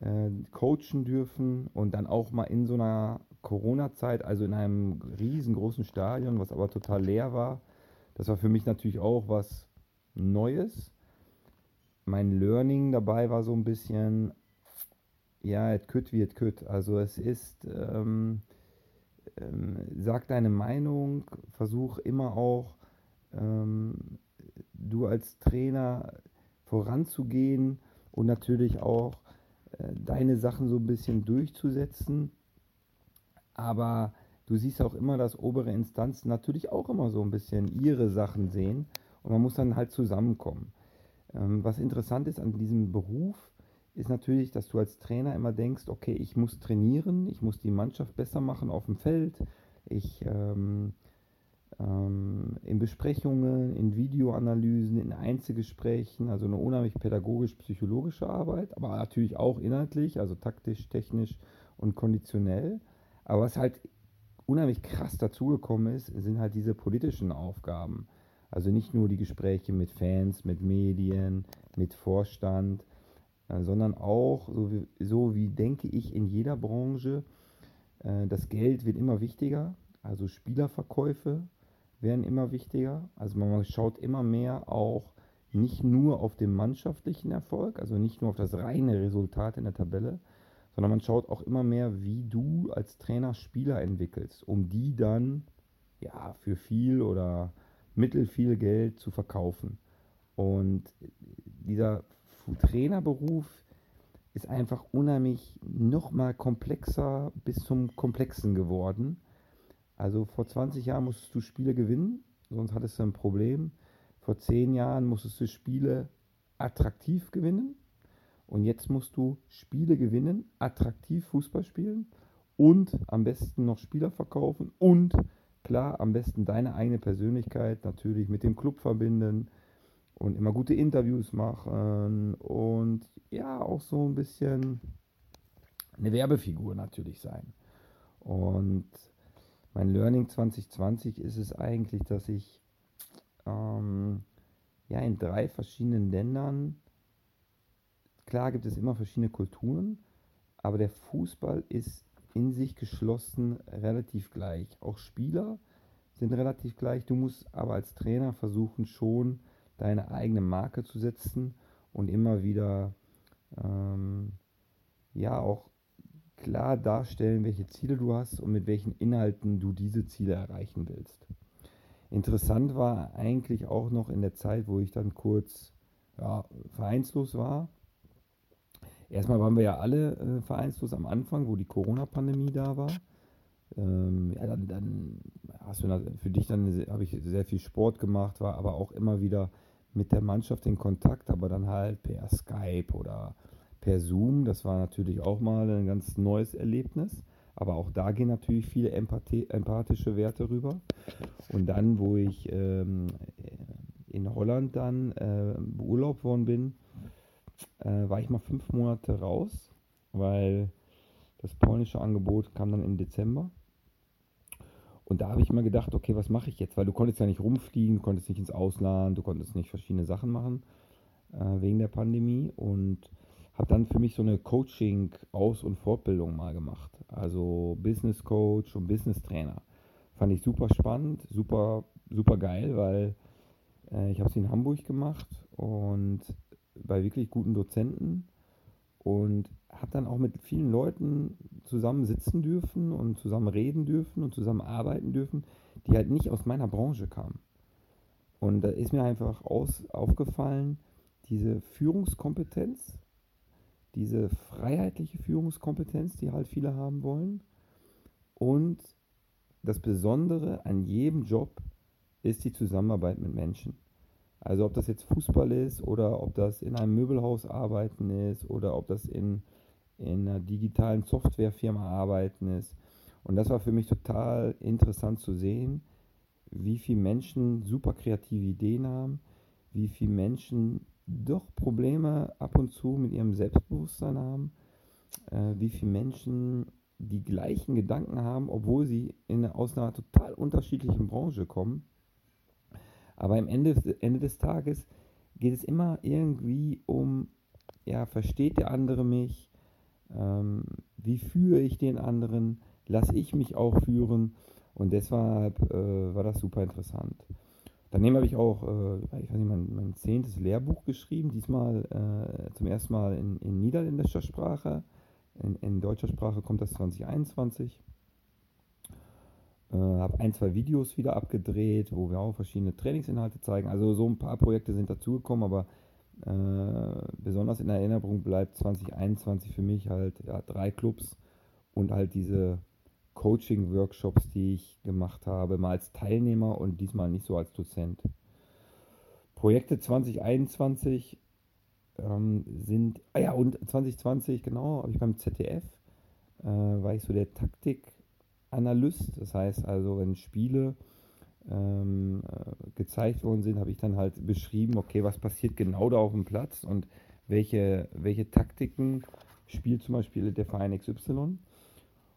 E: äh, coachen dürfen und dann auch mal in so einer Corona-Zeit, also in einem riesengroßen Stadion, was aber total leer war. Das war für mich natürlich auch was Neues. Mein Learning dabei war so ein bisschen, ja, et kütt wie et kütt. Also es ist, ähm, ähm, sag deine Meinung, versuch immer auch ähm, du als Trainer voranzugehen und natürlich auch äh, deine Sachen so ein bisschen durchzusetzen. Aber du siehst auch immer, dass obere Instanzen natürlich auch immer so ein bisschen ihre Sachen sehen und man muss dann halt zusammenkommen. Ähm, was interessant ist an diesem Beruf, ist natürlich, dass du als Trainer immer denkst, okay, ich muss trainieren, ich muss die Mannschaft besser machen auf dem Feld, ich ähm, ähm, in Besprechungen, in Videoanalysen, in Einzelgesprächen, also eine unheimlich pädagogisch-psychologische Arbeit, aber natürlich auch inhaltlich, also taktisch, technisch und konditionell. Aber was halt unheimlich krass dazugekommen ist, sind halt diese politischen Aufgaben. Also nicht nur die Gespräche mit Fans, mit Medien, mit Vorstand, äh, sondern auch, so wie, so wie denke ich in jeder Branche, äh, das Geld wird immer wichtiger, also Spielerverkäufe werden immer wichtiger. Also man schaut immer mehr auch nicht nur auf den mannschaftlichen Erfolg, also nicht nur auf das reine Resultat in der Tabelle, sondern man schaut auch immer mehr, wie du als Trainer Spieler entwickelst, um die dann ja für viel oder mittel viel Geld zu verkaufen. Und dieser Trainerberuf ist einfach unheimlich nochmal komplexer bis zum Komplexen geworden also vor 20 Jahren musstest du Spiele gewinnen, sonst hattest du ein Problem. Vor 10 Jahren musstest du Spiele attraktiv gewinnen. Und jetzt musst du Spiele gewinnen, attraktiv Fußball spielen und am besten noch Spieler verkaufen und klar, am besten deine eigene Persönlichkeit natürlich mit dem Club verbinden und immer gute Interviews machen und ja, auch so ein bisschen eine Werbefigur natürlich sein. Und mein Learning 2020 ist es eigentlich, dass ich ähm, ja in drei verschiedenen Ländern, klar gibt es immer verschiedene Kulturen, aber der Fußball ist in sich geschlossen relativ gleich. Auch Spieler sind relativ gleich. Du musst aber als Trainer versuchen, schon deine eigene Marke zu setzen und immer wieder ähm, ja auch klar darstellen, welche Ziele du hast und mit welchen Inhalten du diese Ziele erreichen willst. Interessant war eigentlich auch noch in der Zeit, wo ich dann kurz ja, vereinslos war. Erstmal waren wir ja alle äh, vereinslos am Anfang, wo die Corona-Pandemie da war. Ähm, ja, dann, dann hast du für dich dann habe ich sehr viel Sport gemacht, war aber auch immer wieder mit der Mannschaft in Kontakt, aber dann halt per Skype oder per Zoom. Das war natürlich auch mal ein ganz neues Erlebnis. Aber auch da gehen natürlich viele Empathie, empathische Werte rüber. Und dann, wo ich ähm, in Holland dann äh, beurlaubt worden bin, äh, war ich mal fünf Monate raus, weil das polnische Angebot kam dann im Dezember. Und da habe ich immer gedacht, okay, was mache ich jetzt? Weil du konntest ja nicht rumfliegen, du konntest nicht ins Ausland, du konntest nicht verschiedene Sachen machen äh, wegen der Pandemie. Und habe dann für mich so eine Coaching-Aus- und Fortbildung mal gemacht. Also Business Coach und Business Trainer. Fand ich super spannend, super, super geil, weil äh, ich habe es in Hamburg gemacht und bei wirklich guten Dozenten und habe dann auch mit vielen Leuten zusammen sitzen dürfen und zusammen reden dürfen und zusammen arbeiten dürfen, die halt nicht aus meiner Branche kamen. Und da ist mir einfach aus, aufgefallen, diese Führungskompetenz, diese freiheitliche Führungskompetenz, die halt viele haben wollen. Und das Besondere an jedem Job ist die Zusammenarbeit mit Menschen. Also ob das jetzt Fußball ist oder ob das in einem Möbelhaus arbeiten ist oder ob das in in einer digitalen Softwarefirma arbeiten ist. Und das war für mich total interessant zu sehen, wie viele Menschen super kreative Ideen haben, wie viele Menschen doch Probleme ab und zu mit ihrem Selbstbewusstsein haben, äh, wie viele Menschen die gleichen Gedanken haben, obwohl sie in, aus einer total unterschiedlichen Branche kommen. Aber am Ende, Ende des Tages geht es immer irgendwie um, ja, versteht der andere mich? Ähm, wie führe ich den anderen? Lasse ich mich auch führen? Und deshalb äh, war das super interessant. Daneben habe ich auch, äh, ich weiß nicht, mein, mein, zehntes Lehrbuch geschrieben, diesmal äh, zum ersten Mal in, in niederländischer Sprache. In, in, deutscher Sprache kommt das 2021. Äh, habe ein, zwei Videos wieder abgedreht, wo wir auch verschiedene Trainingsinhalte zeigen. Also so ein paar Projekte sind dazugekommen, aber äh, besonders in Erinnerung bleibt 2021 für mich halt ja, drei Clubs und halt diese Coaching-Workshops, die ich gemacht habe, mal als Teilnehmer und diesmal nicht so als Dozent. Projekte 2021 ähm, sind, ah ja, und 2020, genau, habe ich beim ZDF, äh, war ich so der Taktikanalyst. Das heißt also, wenn Spiele ähm, äh, gezeigt worden sind, habe ich dann halt beschrieben, okay, was passiert genau da auf dem Platz und welche, welche Taktiken spielt zum Beispiel der Verein XY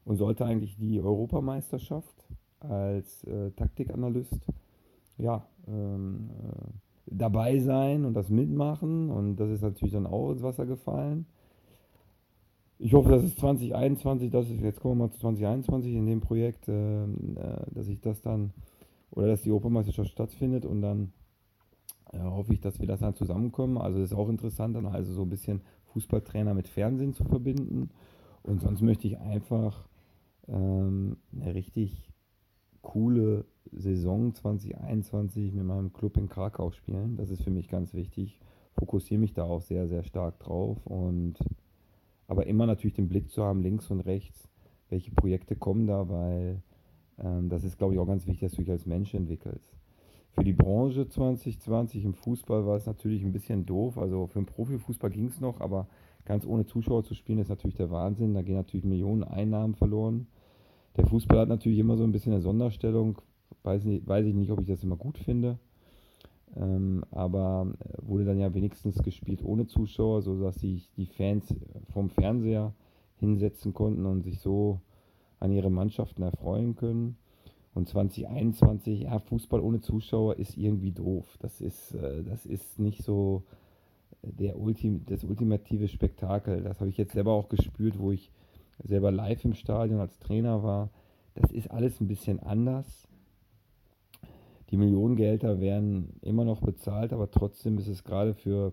E: und sollte eigentlich die Europameisterschaft als äh, Taktikanalyst ja, ähm, äh, dabei sein und das mitmachen und das ist natürlich dann auch ins Wasser gefallen. Ich hoffe, dass es 2021, das ist, jetzt kommen wir mal zu 2021 in dem Projekt, äh, äh, dass ich das dann oder dass die Europameisterschaft stattfindet und dann äh, hoffe ich, dass wir das dann zusammenkommen. Also das ist auch interessant, dann also so ein bisschen Fußballtrainer mit Fernsehen zu verbinden. Und sonst möchte ich einfach ähm, eine richtig coole Saison 2021 mit meinem Club in Krakau spielen. Das ist für mich ganz wichtig. Fokussiere mich da auch sehr, sehr stark drauf und aber immer natürlich den Blick zu haben, links und rechts, welche Projekte kommen da, weil ähm, das ist, glaube ich, auch ganz wichtig, dass du dich als Mensch entwickelst. Für die Branche 2020 im Fußball war es natürlich ein bisschen doof. Also für den Profifußball ging es noch, aber ganz ohne Zuschauer zu spielen ist natürlich der Wahnsinn. Da gehen natürlich Millionen Einnahmen verloren. Der Fußball hat natürlich immer so ein bisschen eine Sonderstellung, weiß, nicht, weiß ich nicht, ob ich das immer gut finde. Ähm, aber wurde dann ja wenigstens gespielt ohne Zuschauer, sodass sich die Fans vom Fernseher hinsetzen konnten und sich so an ihre Mannschaften erfreuen können. Und 2021, ja, Fußball ohne Zuschauer ist irgendwie doof. Das ist, äh, das ist nicht so der Ultim, das ultimative Spektakel. Das habe ich jetzt selber auch gespürt, wo ich selber live im Stadion als Trainer war. Das ist alles ein bisschen anders. Die Millionengehälter werden immer noch bezahlt, aber trotzdem ist es gerade für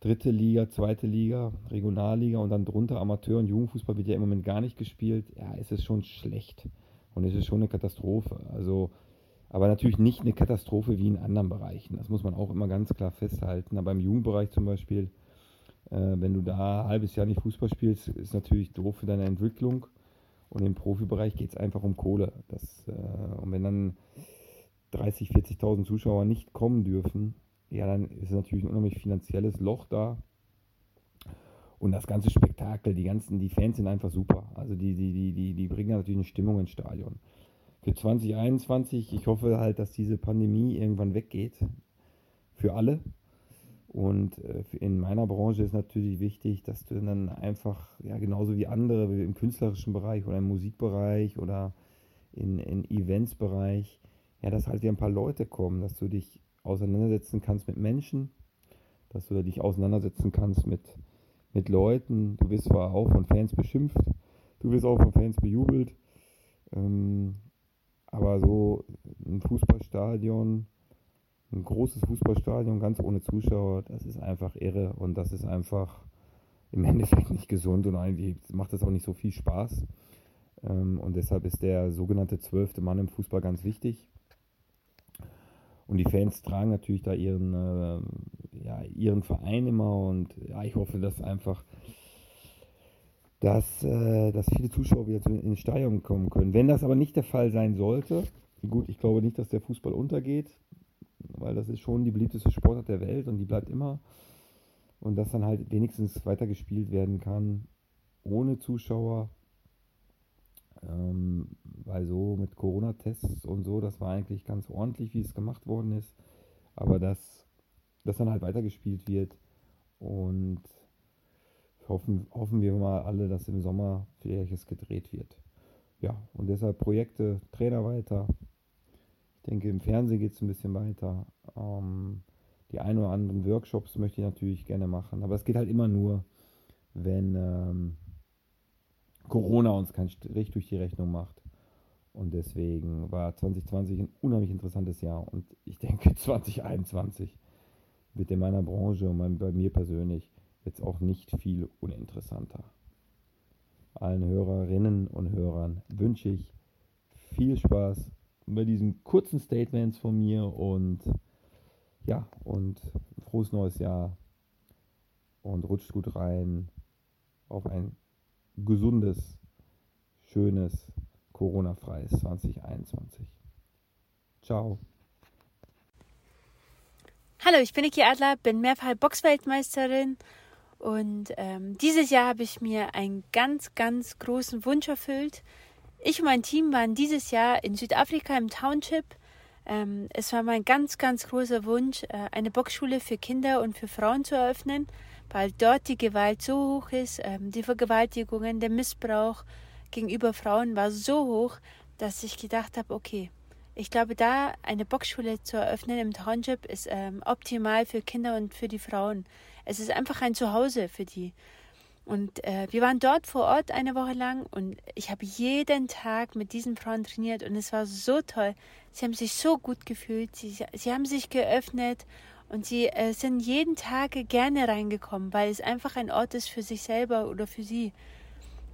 E: dritte Liga, zweite Liga, Regionalliga und dann drunter Amateur- und Jugendfußball wird ja im Moment gar nicht gespielt. Ja, ist es schon schlecht und es ist schon eine Katastrophe. Also, aber natürlich nicht eine Katastrophe wie in anderen Bereichen. Das muss man auch immer ganz klar festhalten. Aber im Jugendbereich zum Beispiel, äh, wenn du da ein halbes Jahr nicht Fußball spielst, ist natürlich doof für deine Entwicklung. Und im Profibereich geht es einfach um Kohle. Das, äh, und wenn dann 30, 40.000 Zuschauer nicht kommen dürfen, ja, dann ist natürlich ein unheimlich finanzielles Loch da. Und das ganze Spektakel, die ganzen, die Fans sind einfach super. Also die, die, die, die, die bringen natürlich eine Stimmung ins Stadion. Für 2021, ich hoffe halt, dass diese Pandemie irgendwann weggeht. Für alle. Und äh, in meiner Branche ist natürlich wichtig, dass du dann einfach, ja, genauso wie andere, wie im künstlerischen Bereich oder im Musikbereich oder in, in Eventsbereich, ja, dass halt wieder ein paar Leute kommen, dass du dich auseinandersetzen kannst mit Menschen, dass du dich auseinandersetzen kannst mit, mit Leuten. Du wirst zwar auch von Fans beschimpft, du wirst auch von Fans bejubelt, ähm, aber so ein Fußballstadion, ein großes Fußballstadion, ganz ohne Zuschauer, das ist einfach irre und das ist einfach im Endeffekt nicht gesund und eigentlich macht das auch nicht so viel Spaß. Ähm, und deshalb ist der sogenannte zwölfte Mann im Fußball ganz wichtig. Und die Fans tragen natürlich da ihren, äh, ja, ihren Verein immer und ja, ich hoffe, dass einfach, dass, äh, dass viele Zuschauer wieder ins Stadion kommen können. Wenn das aber nicht der Fall sein sollte, gut, ich glaube nicht, dass der Fußball untergeht, weil das ist schon die beliebteste Sportart der Welt und die bleibt immer. Und dass dann halt wenigstens weitergespielt werden kann ohne Zuschauer ähm, weil so mit Corona-Tests und so, das war eigentlich ganz ordentlich, wie es gemacht worden ist. Aber dass das dann halt weitergespielt wird und hoffen, hoffen wir mal alle, dass im Sommer vielleicht es gedreht wird. Ja, und deshalb Projekte, Trainer weiter. Ich denke, im Fernsehen geht es ein bisschen weiter. Ähm, die ein oder anderen Workshops möchte ich natürlich gerne machen. Aber es geht halt immer nur, wenn, ähm, Corona uns keinen Strich durch die Rechnung macht. Und deswegen war 2020 ein unheimlich interessantes Jahr. Und ich denke, 2021 wird in meiner Branche und bei mir persönlich jetzt auch nicht viel uninteressanter. Allen Hörerinnen und Hörern wünsche ich viel Spaß bei diesen kurzen Statements von mir und ja, und frohes neues Jahr und rutscht gut rein auf ein gesundes, schönes, Corona-freies 2021. Ciao.
F: Hallo, ich bin Niki Adler, bin mehrfach Boxweltmeisterin und ähm, dieses Jahr habe ich mir einen ganz, ganz großen Wunsch erfüllt. Ich und mein Team waren dieses Jahr in Südafrika im Township. Ähm, es war mein ganz, ganz großer Wunsch, äh, eine Boxschule für Kinder und für Frauen zu eröffnen weil dort die Gewalt so hoch ist, ähm, die Vergewaltigungen, der Missbrauch gegenüber Frauen war so hoch, dass ich gedacht habe, okay, ich glaube, da eine Boxschule zu eröffnen im Township ist ähm, optimal für Kinder und für die Frauen. Es ist einfach ein Zuhause für die. Und äh, wir waren dort vor Ort eine Woche lang und ich habe jeden Tag mit diesen Frauen trainiert und es war so toll. Sie haben sich so gut gefühlt, sie, sie haben sich geöffnet und sie äh, sind jeden Tag gerne reingekommen, weil es einfach ein Ort ist für sich selber oder für sie.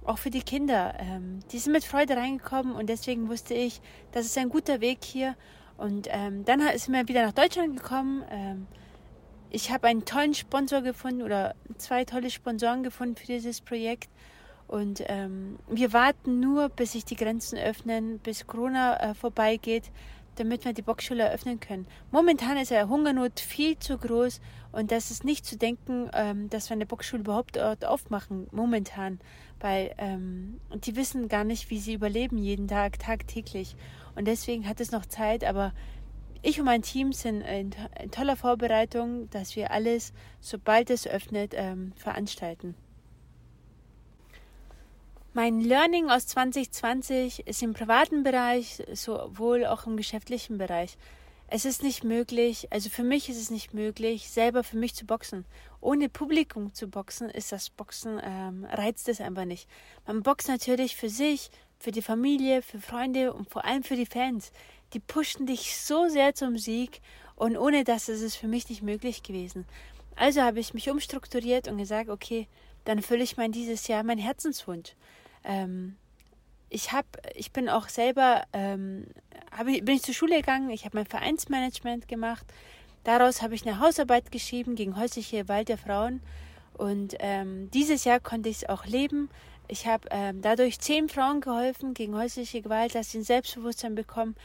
F: Auch für die Kinder. Ähm, die sind mit Freude reingekommen und deswegen wusste ich, das ist ein guter Weg hier. Und ähm, dann sind wir wieder nach Deutschland gekommen. Ähm, ich habe einen tollen Sponsor gefunden oder zwei tolle Sponsoren gefunden für dieses Projekt. Und ähm, wir warten nur, bis sich die Grenzen öffnen, bis Corona äh, vorbeigeht, damit wir die Boxschule eröffnen können. Momentan ist der Hungernot viel zu groß und das ist nicht zu denken, ähm, dass wir eine Boxschule überhaupt dort aufmachen, momentan, weil ähm, die wissen gar nicht, wie sie überleben jeden Tag, tagtäglich. und deswegen hat es noch Zeit, aber ich und mein Team sind in, in toller Vorbereitung, dass wir alles, sobald es öffnet, ähm, veranstalten. Mein Learning aus 2020 ist im privaten Bereich, sowohl auch im geschäftlichen Bereich. Es ist nicht möglich, also für mich ist es nicht möglich, selber für mich zu boxen. Ohne Publikum zu boxen, ist das Boxen, ähm, reizt es einfach nicht. Man boxt natürlich für sich, für die Familie, für Freunde und vor allem für die Fans. Die pushen dich so sehr zum Sieg und ohne das ist es für mich nicht möglich gewesen. Also habe ich mich umstrukturiert und gesagt, okay, dann erfülle ich mein dieses Jahr meinen Herzenswunsch. Ähm, ich habe, ich bin auch selber, ähm, hab, bin ich zur Schule gegangen, ich habe mein Vereinsmanagement gemacht. Daraus habe ich eine Hausarbeit geschrieben gegen häusliche Gewalt der Frauen. Und ähm, dieses Jahr konnte ich es auch leben. Ich habe ähm, dadurch zehn Frauen geholfen gegen häusliche Gewalt, dass sie ein Selbstbewusstsein bekommen.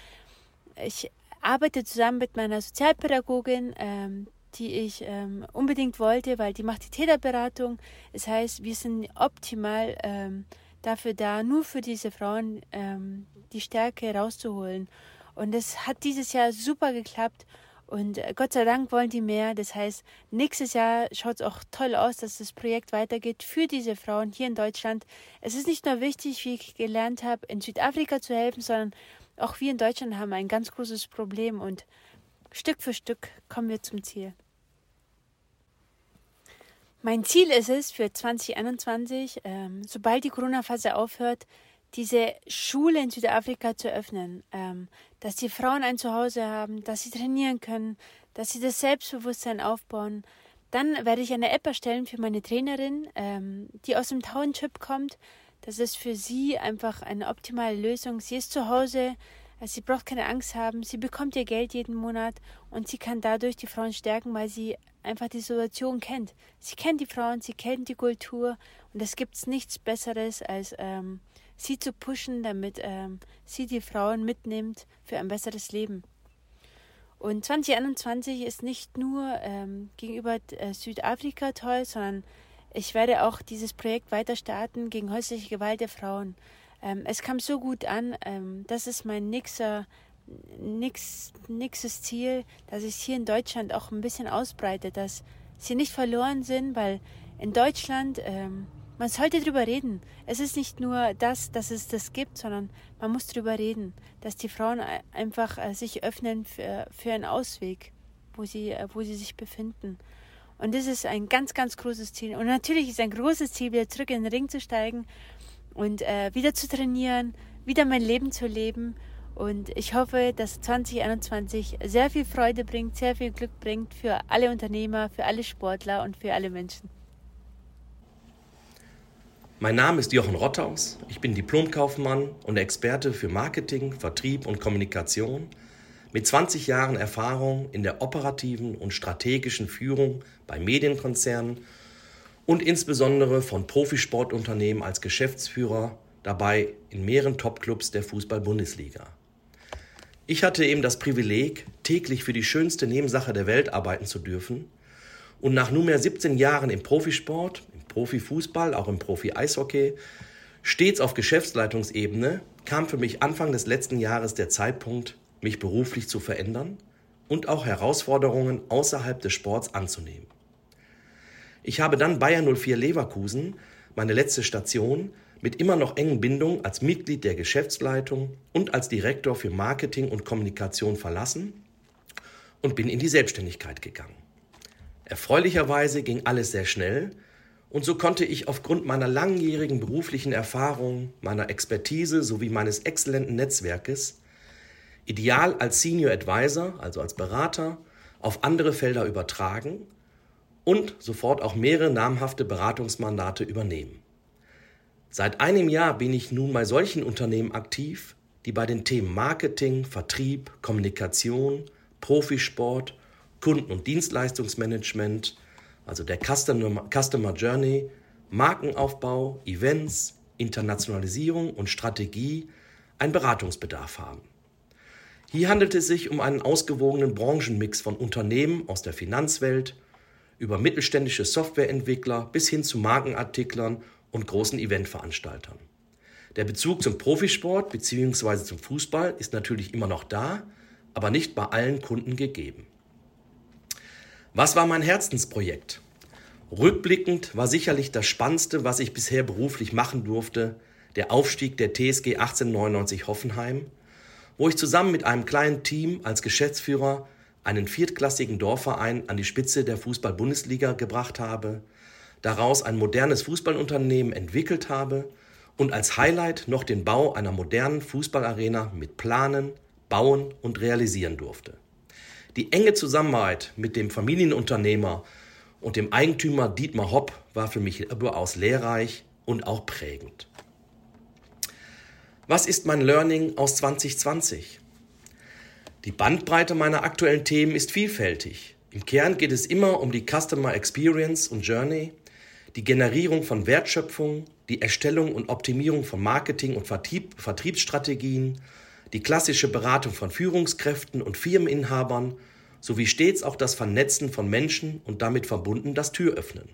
F: Ich arbeite zusammen mit meiner Sozialpädagogin, ähm, die ich ähm, unbedingt wollte, weil die macht die Täterberatung. Das heißt, wir sind optimal ähm, dafür da, nur für diese Frauen ähm, die Stärke rauszuholen. Und es hat dieses Jahr super geklappt. Und äh, Gott sei Dank wollen die mehr. Das heißt, nächstes Jahr schaut es auch toll aus, dass das Projekt weitergeht für diese Frauen hier in Deutschland. Es ist nicht nur wichtig, wie ich gelernt habe, in Südafrika zu helfen, sondern auch wir in Deutschland haben ein ganz großes Problem und Stück für Stück kommen wir zum Ziel. Mein Ziel ist es für 2021, ähm, sobald die Corona-Phase aufhört, diese Schule in Südafrika zu öffnen, ähm, dass die Frauen ein Zuhause haben, dass sie trainieren können, dass sie das Selbstbewusstsein aufbauen. Dann werde ich eine App erstellen für meine Trainerin, ähm, die aus dem Township kommt. Das ist für sie einfach eine optimale Lösung. Sie ist zu Hause, also sie braucht keine Angst haben, sie bekommt ihr Geld jeden Monat und sie kann dadurch die Frauen stärken, weil sie einfach die Situation kennt. Sie kennt die Frauen, sie kennt die Kultur und es gibt nichts Besseres, als ähm, sie zu pushen, damit ähm, sie die Frauen mitnimmt für ein besseres Leben. Und 2021 ist nicht nur ähm, gegenüber äh, Südafrika toll, sondern ich werde auch dieses Projekt weiter starten gegen häusliche Gewalt der Frauen. Ähm, es kam so gut an. Ähm, das ist mein nächster nix, nächstes Ziel, dass es hier in Deutschland auch ein bisschen ausbreitet, dass sie nicht verloren sind, weil in Deutschland ähm, man sollte drüber reden. Es ist nicht nur das, dass es das gibt, sondern man muss drüber reden, dass die Frauen einfach äh, sich öffnen für, für einen Ausweg, wo sie, äh, wo sie sich befinden. Und das ist ein ganz, ganz großes Ziel. Und natürlich ist ein großes Ziel, wieder zurück in den Ring zu steigen und äh, wieder zu trainieren, wieder mein Leben zu leben und ich hoffe, dass 2021 sehr viel Freude bringt, sehr viel Glück bringt für alle Unternehmer, für alle Sportler und für alle Menschen.
G: Mein Name ist Jochen Rotthaus. Ich bin Diplomkaufmann und Experte für Marketing, Vertrieb und Kommunikation mit 20 Jahren Erfahrung in der operativen und strategischen Führung bei Medienkonzernen und insbesondere von Profisportunternehmen als Geschäftsführer dabei in mehreren Topclubs der Fußball-Bundesliga. Ich hatte eben das Privileg, täglich für die schönste Nebensache der Welt arbeiten zu dürfen. Und nach nunmehr 17 Jahren im Profisport, im Profifußball, auch im Profi-Eishockey, stets auf Geschäftsleitungsebene, kam für mich Anfang des letzten Jahres der Zeitpunkt, mich beruflich zu verändern und auch Herausforderungen außerhalb des Sports anzunehmen. Ich habe dann Bayern 04 Leverkusen, meine letzte Station, mit immer noch engen Bindungen als Mitglied der Geschäftsleitung und als Direktor für Marketing und Kommunikation verlassen und bin in die Selbstständigkeit gegangen. Erfreulicherweise ging alles sehr schnell und so konnte ich aufgrund meiner langjährigen beruflichen Erfahrung, meiner Expertise sowie meines exzellenten Netzwerkes ideal als Senior Advisor, also als Berater, auf andere Felder übertragen und sofort auch mehrere namhafte Beratungsmandate übernehmen. Seit einem Jahr bin ich nun bei solchen Unternehmen aktiv, die bei den Themen Marketing, Vertrieb, Kommunikation, Profisport, Kunden- und Dienstleistungsmanagement, also der Customer, Journey, Markenaufbau, Events, Internationalisierung und Strategie einen Beratungsbedarf haben. Hier handelt es sich um einen ausgewogenen Branchenmix von Unternehmen aus der Finanzwelt, über mittelständische Softwareentwickler bis hin zu Markenartiklern und großen Eventveranstaltern. Der Bezug zum Profisport bzw. zum Fußball ist natürlich immer noch da, aber nicht bei allen Kunden gegeben. Was war mein Herzensprojekt? Rückblickend war sicherlich das Spannendste, was ich bisher beruflich machen durfte, der Aufstieg der TSG 1899 Hoffenheim, wo ich zusammen mit einem kleinen Team als Geschäftsführer einen viertklassigen Dorfverein an die Spitze der Fußball-Bundesliga gebracht habe, daraus ein modernes Fußballunternehmen entwickelt habe und als Highlight noch den Bau einer modernen Fußballarena mit planen, bauen und realisieren durfte. Die enge Zusammenarbeit mit dem Familienunternehmer und dem Eigentümer Dietmar Hopp war für mich überaus lehrreich und auch prägend. Was ist mein Learning aus 2020? Die Bandbreite meiner aktuellen Themen ist vielfältig. Im Kern geht es immer um die Customer Experience und Journey, die Generierung von Wertschöpfung, die Erstellung und Optimierung von Marketing- und Vertrieb, Vertriebsstrategien, die klassische Beratung von Führungskräften und Firmeninhabern sowie stets auch das Vernetzen von Menschen und damit verbunden das Türöffnen.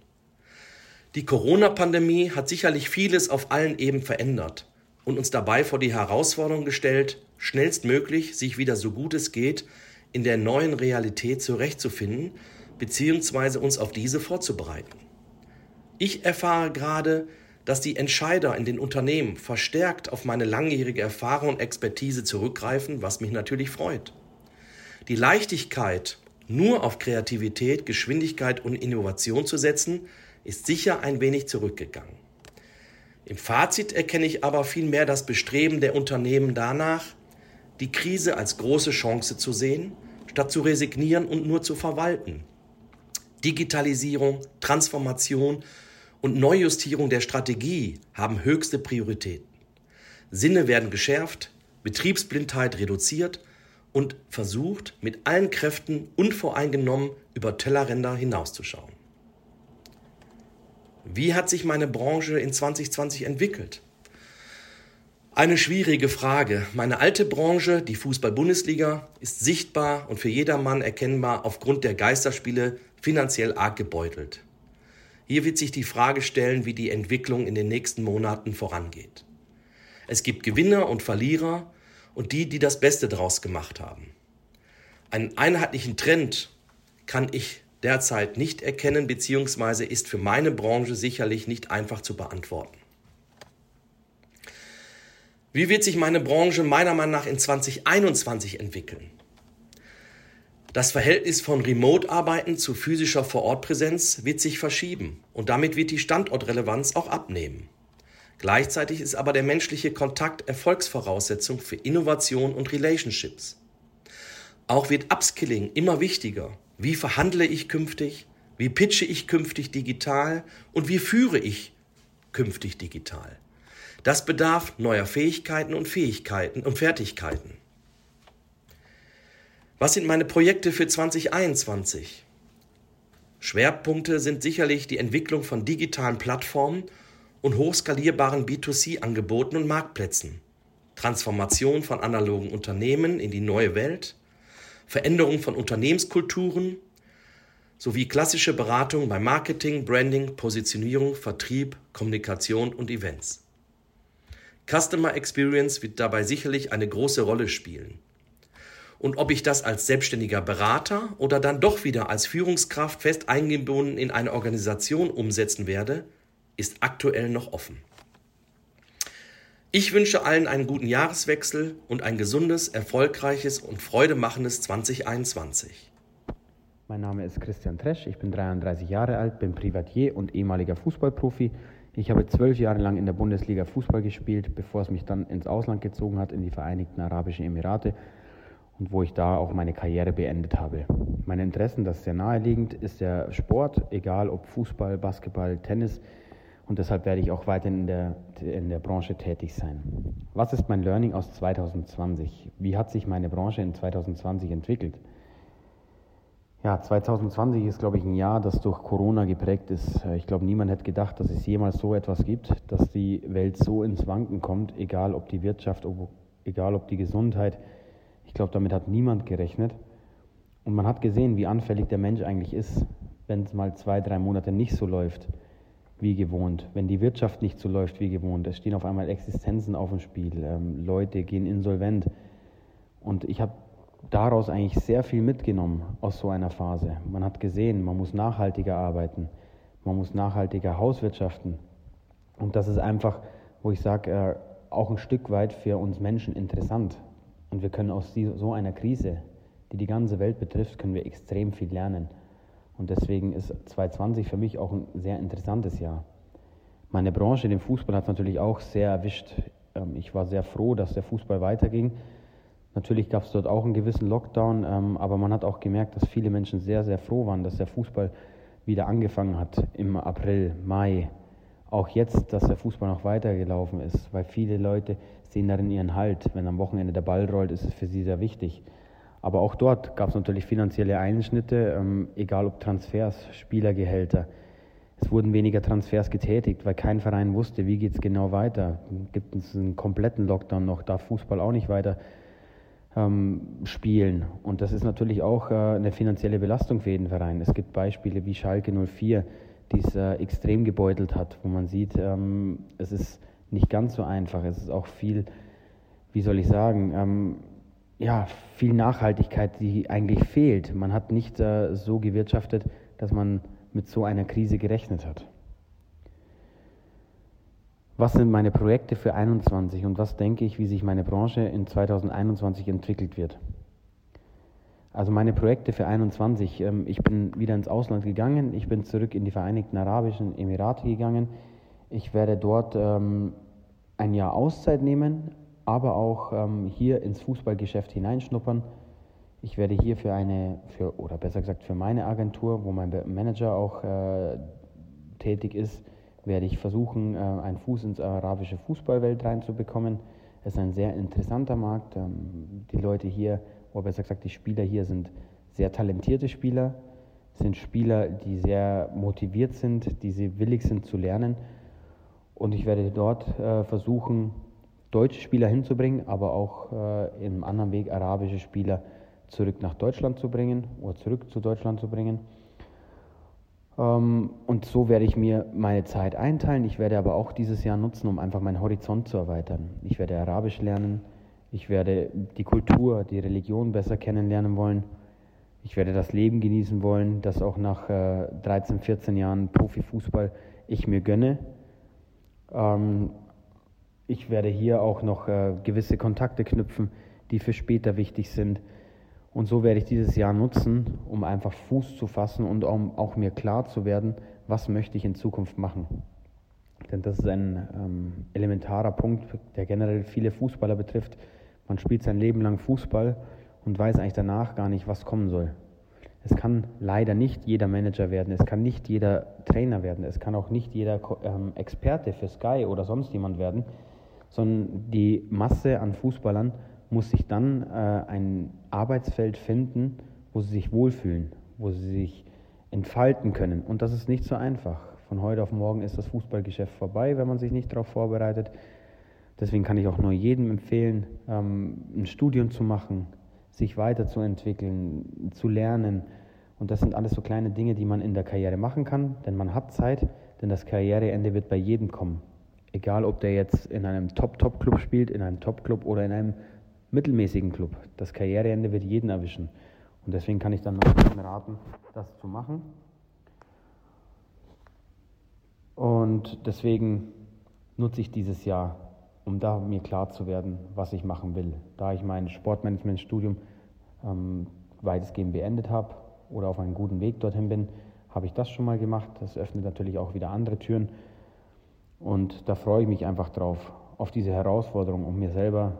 G: Die Corona-Pandemie hat sicherlich vieles auf allen Ebenen verändert und uns dabei vor die Herausforderung gestellt, schnellstmöglich sich wieder so gut es geht in der neuen Realität zurechtzufinden bzw. uns auf diese vorzubereiten. Ich erfahre gerade, dass die Entscheider in den Unternehmen verstärkt auf meine langjährige Erfahrung und Expertise zurückgreifen, was mich natürlich freut. Die Leichtigkeit, nur auf Kreativität, Geschwindigkeit und Innovation zu setzen, ist sicher ein wenig zurückgegangen. Im Fazit erkenne ich aber vielmehr das Bestreben der Unternehmen danach, die Krise als große Chance zu sehen, statt zu resignieren und nur zu verwalten. Digitalisierung, Transformation und Neujustierung der Strategie haben höchste Prioritäten. Sinne werden geschärft, Betriebsblindheit reduziert und versucht, mit allen Kräften unvoreingenommen über Tellerränder hinauszuschauen. Wie hat sich meine Branche in 2020 entwickelt? Eine schwierige Frage. Meine alte Branche, die Fußball-Bundesliga, ist sichtbar und für jedermann erkennbar aufgrund der Geisterspiele finanziell arg gebeutelt. Hier wird sich die Frage stellen, wie die Entwicklung in den nächsten Monaten vorangeht. Es gibt Gewinner und Verlierer und die, die das Beste daraus gemacht haben. Einen einheitlichen Trend kann ich derzeit nicht erkennen, beziehungsweise ist für meine Branche sicherlich nicht einfach zu beantworten. Wie wird sich meine Branche meiner Meinung nach in 2021 entwickeln? Das Verhältnis von Remote-Arbeiten zu physischer Vorortpräsenz wird sich verschieben und damit wird die Standortrelevanz auch abnehmen. Gleichzeitig ist aber der menschliche Kontakt Erfolgsvoraussetzung für Innovation und Relationships. Auch wird Upskilling immer wichtiger wie verhandle ich künftig? Wie pitche ich künftig digital? Und wie führe ich künftig digital? Das bedarf neuer Fähigkeiten und Fähigkeiten und Fertigkeiten. Was sind meine Projekte für 2021? Schwerpunkte sind sicherlich die Entwicklung von digitalen Plattformen und hochskalierbaren B2C-Angeboten und Marktplätzen, Transformation von analogen Unternehmen in die neue Welt, Veränderung von Unternehmenskulturen sowie klassische Beratung bei Marketing, Branding, Positionierung, Vertrieb, Kommunikation und Events. Customer Experience wird dabei sicherlich eine große Rolle spielen. Und ob ich das als selbstständiger Berater oder dann doch wieder als Führungskraft fest eingebunden in eine Organisation umsetzen werde, ist aktuell noch offen. Ich wünsche allen einen guten Jahreswechsel und ein gesundes, erfolgreiches und freudemachendes 2021.
H: Mein Name ist Christian Tresch, ich bin 33 Jahre alt, bin Privatier und ehemaliger Fußballprofi. Ich habe zwölf Jahre lang in der Bundesliga Fußball gespielt, bevor es mich dann ins Ausland gezogen hat, in die Vereinigten Arabischen Emirate und wo ich da auch meine Karriere beendet habe. Meine Interessen, das ist sehr naheliegend, ist der Sport, egal ob Fußball, Basketball, Tennis und deshalb werde ich auch weiter in der, in der Branche tätig sein. Was ist mein Learning aus 2020? Wie hat sich meine Branche in 2020 entwickelt? Ja, 2020 ist, glaube ich, ein Jahr, das durch Corona geprägt ist. Ich glaube, niemand hätte gedacht, dass es jemals so etwas gibt, dass die Welt so ins Wanken kommt, egal ob die Wirtschaft, egal ob die Gesundheit. Ich glaube, damit hat niemand gerechnet. Und man hat gesehen, wie anfällig der Mensch eigentlich ist, wenn es mal zwei, drei Monate nicht so läuft wie gewohnt, wenn die Wirtschaft nicht so läuft wie gewohnt, es stehen auf einmal Existenzen auf dem Spiel, ähm, Leute gehen insolvent. Und ich habe daraus eigentlich sehr viel mitgenommen aus so einer Phase. Man hat gesehen, man muss nachhaltiger arbeiten, man muss nachhaltiger hauswirtschaften. Und das ist einfach, wo ich sage, äh, auch ein Stück weit für uns Menschen interessant. Und wir können aus so einer Krise, die die ganze Welt betrifft, können wir extrem viel lernen. Und deswegen ist 2020 für mich auch ein sehr interessantes Jahr. Meine Branche, den Fußball, hat es natürlich auch sehr erwischt. Ähm, ich war sehr froh, dass der Fußball weiterging. Natürlich gab es dort auch einen gewissen Lockdown, ähm, aber man hat auch gemerkt, dass viele Menschen sehr, sehr froh waren, dass der Fußball wieder angefangen hat im April, Mai. Auch jetzt, dass der Fußball noch weitergelaufen ist, weil viele Leute sehen darin ihren Halt. Wenn am Wochenende der Ball rollt, ist es für sie sehr wichtig. Aber auch dort gab es natürlich finanzielle Einschnitte, ähm, egal ob Transfers, Spielergehälter. Es wurden weniger Transfers getätigt, weil kein Verein wusste, wie geht es genau weiter. Gibt es einen kompletten Lockdown noch, darf Fußball auch nicht weiter spielen. Und das ist natürlich auch äh, eine finanzielle Belastung für jeden Verein. Es gibt Beispiele wie Schalke 04, die es extrem gebeutelt hat, wo man sieht, ähm, es ist nicht ganz so einfach. Es ist auch viel, wie soll ich sagen, ähm, ja, viel Nachhaltigkeit, die eigentlich fehlt. Man hat nicht äh, so gewirtschaftet, dass man mit so einer Krise gerechnet hat. Was sind meine Projekte für 2021 und was denke ich, wie sich meine Branche in 2021 entwickelt wird? Also meine Projekte für 2021, ähm, ich bin wieder ins Ausland gegangen, ich bin zurück in die Vereinigten Arabischen Emirate gegangen. Ich werde dort ähm, ein Jahr Auszeit nehmen, aber auch ähm, hier ins Fußballgeschäft hineinschnuppern. Ich werde hier für eine, für, oder besser gesagt für meine Agentur, wo mein Manager auch äh, tätig ist, werde ich versuchen, äh, einen Fuß ins arabische Fußballwelt reinzubekommen. Es ist ein sehr interessanter Markt. Ähm, die Leute hier, oder besser gesagt die Spieler hier sind sehr talentierte Spieler, sind Spieler, die sehr motiviert sind, die sie willig sind zu lernen. Und ich werde dort äh, versuchen, deutsche Spieler hinzubringen, aber auch äh, im anderen Weg arabische Spieler zurück nach Deutschland zu bringen oder zurück zu Deutschland zu bringen. Ähm, und so werde ich mir meine Zeit einteilen. Ich werde aber auch dieses Jahr nutzen, um einfach meinen Horizont zu erweitern. Ich werde Arabisch lernen. Ich werde die Kultur, die Religion besser kennenlernen wollen. Ich werde das Leben genießen wollen, das auch nach äh, 13, 14 Jahren Profifußball ich mir gönne. Ähm, ich werde hier auch noch äh, gewisse Kontakte knüpfen, die für später wichtig sind. Und so werde ich dieses Jahr nutzen, um einfach Fuß zu fassen und um auch mir klar zu werden, was möchte ich in Zukunft machen. Denn das ist ein ähm, elementarer Punkt, der generell viele Fußballer betrifft. Man spielt sein Leben lang Fußball und weiß eigentlich danach gar nicht, was kommen soll. Es kann leider nicht jeder Manager werden, es kann nicht jeder Trainer werden, es kann auch nicht jeder ähm, Experte für Sky oder sonst jemand werden, sondern die Masse an Fußballern muss sich dann äh, ein Arbeitsfeld finden, wo sie sich wohlfühlen, wo sie sich entfalten können. Und das ist nicht so einfach. Von heute auf morgen ist das Fußballgeschäft vorbei, wenn man sich nicht darauf vorbereitet. Deswegen kann ich auch nur jedem empfehlen, ähm, ein Studium zu machen, sich weiterzuentwickeln, zu lernen. Und das sind alles so kleine Dinge, die man in der Karriere machen kann, denn man hat Zeit, denn das Karriereende wird bei jedem kommen. Egal, ob der jetzt in einem Top-Top-Club spielt, in einem Top-Club oder in einem mittelmäßigen Club. Das Karriereende wird jeden erwischen. Und deswegen kann ich dann Menschen raten, das zu machen. Und deswegen nutze ich dieses Jahr, um da mir klar zu werden, was ich machen will. Da ich mein Sportmanagementstudium ähm, weitestgehend beendet habe oder auf einem guten Weg dorthin bin, habe ich das schon mal gemacht. Das öffnet natürlich auch wieder andere Türen. Und da freue ich mich einfach drauf, auf diese Herausforderung, um mir selber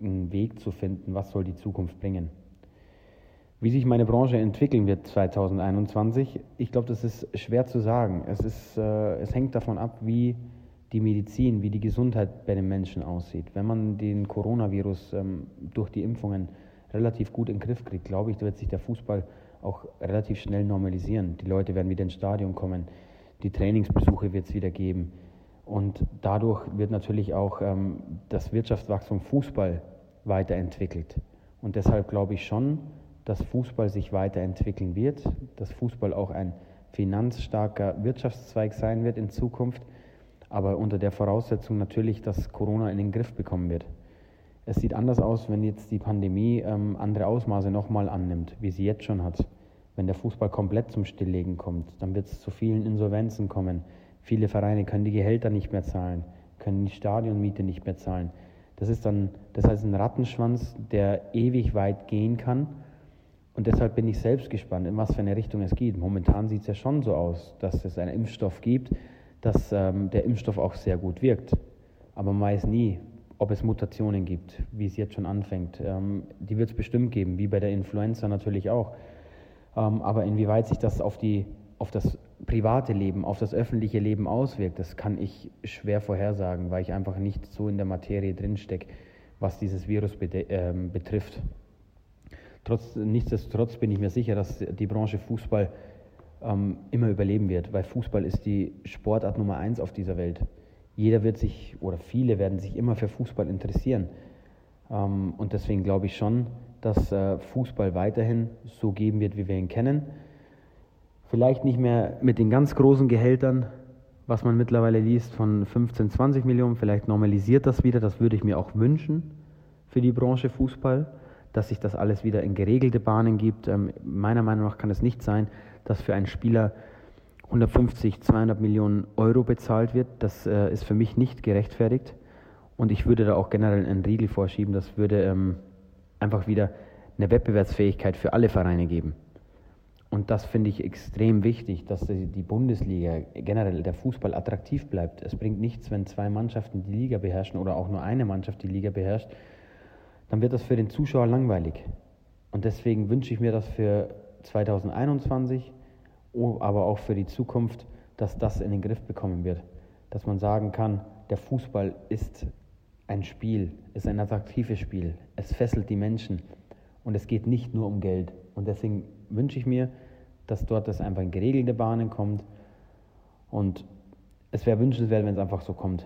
H: einen Weg zu finden, was soll die Zukunft bringen. Wie sich meine Branche entwickeln wird 2021, ich glaube, das ist schwer zu sagen. Es, ist, äh, es hängt davon ab, wie die Medizin, wie die Gesundheit bei den Menschen aussieht. Wenn man den Coronavirus ähm, durch die Impfungen relativ gut in den Griff kriegt, glaube ich, wird sich der Fußball auch relativ schnell normalisieren. Die Leute werden wieder ins Stadion kommen, die Trainingsbesuche wird es wieder geben. Und dadurch wird natürlich auch ähm, das Wirtschaftswachstum Fußball weiterentwickelt. Und deshalb glaube ich schon, dass Fußball sich weiterentwickeln wird, dass Fußball auch ein finanzstarker Wirtschaftszweig sein wird in Zukunft, aber unter der Voraussetzung natürlich, dass Corona in den Griff bekommen wird. Es sieht anders aus, wenn jetzt die Pandemie ähm, andere Ausmaße nochmal annimmt, wie sie jetzt schon hat. Wenn der Fußball komplett zum Stilllegen kommt, dann wird es zu vielen Insolvenzen kommen. Viele Vereine können die Gehälter nicht mehr zahlen, können die Stadionmiete nicht mehr zahlen. Das ist dann, das heißt ein Rattenschwanz, der ewig weit gehen kann. Und deshalb bin ich selbst gespannt, in was für eine Richtung es geht. Momentan sieht es ja schon so aus, dass es einen Impfstoff gibt, dass ähm, der Impfstoff auch sehr gut wirkt. Aber man weiß nie, ob es Mutationen gibt, wie es jetzt schon anfängt. Ähm, die wird es bestimmt geben, wie bei der Influenza natürlich auch. Ähm, aber inwieweit sich das auf, die, auf das private Leben, auf das öffentliche Leben auswirkt, das kann ich schwer vorhersagen, weil ich einfach nicht so in der Materie drinstecke, was dieses Virus äh, betrifft. Trotz, nichtsdestotrotz bin ich mir sicher, dass die Branche Fußball ähm, immer überleben wird, weil Fußball ist die Sportart Nummer eins auf dieser Welt. Jeder wird sich oder viele werden sich immer für Fußball interessieren. Ähm, und deswegen glaube ich schon, dass äh, Fußball weiterhin so geben wird, wie wir ihn kennen. Vielleicht nicht mehr mit den ganz großen Gehältern, was man mittlerweile liest, von 15, 20 Millionen. Vielleicht normalisiert das wieder. Das würde ich mir auch wünschen für die Branche Fußball, dass sich das alles wieder in geregelte Bahnen gibt. Ähm, meiner Meinung nach kann es nicht sein, dass für einen Spieler 150, 200 Millionen Euro bezahlt wird. Das äh, ist für mich nicht gerechtfertigt. Und ich würde da auch generell einen Riegel vorschieben. Das würde ähm, einfach wieder eine Wettbewerbsfähigkeit für alle Vereine geben. Und das finde ich extrem wichtig, dass die Bundesliga, generell der Fußball attraktiv bleibt. Es bringt nichts, wenn zwei Mannschaften die Liga beherrschen oder auch nur eine Mannschaft die Liga beherrscht. Dann wird das für den Zuschauer langweilig. Und deswegen wünsche ich mir das für 2021, aber auch für die Zukunft, dass das in den Griff bekommen wird. Dass man sagen kann, der Fußball ist ein Spiel, ist ein attraktives Spiel. Es fesselt die Menschen und es geht nicht nur um Geld. Und deswegen wünsche ich mir, dass dort das einfach in geregelte Bahnen kommt. Und es wäre wünschenswert, wenn es einfach so kommt.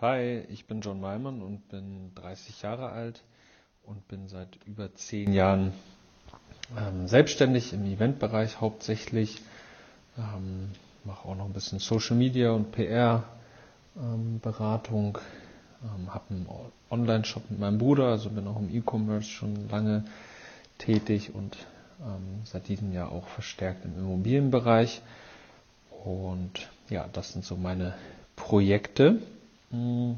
I: Hi, ich bin John Malmann und bin 30 Jahre alt und bin seit über zehn Jahren ähm, selbstständig im Eventbereich hauptsächlich. Ähm, mache auch noch ein bisschen Social Media und PR ähm, Beratung. Ähm, habe einen Online-Shop mit meinem Bruder, also bin auch im E-Commerce schon lange tätig und ähm, seit diesem Jahr auch verstärkt im Immobilienbereich. Und ja, das sind so meine Projekte. Mm.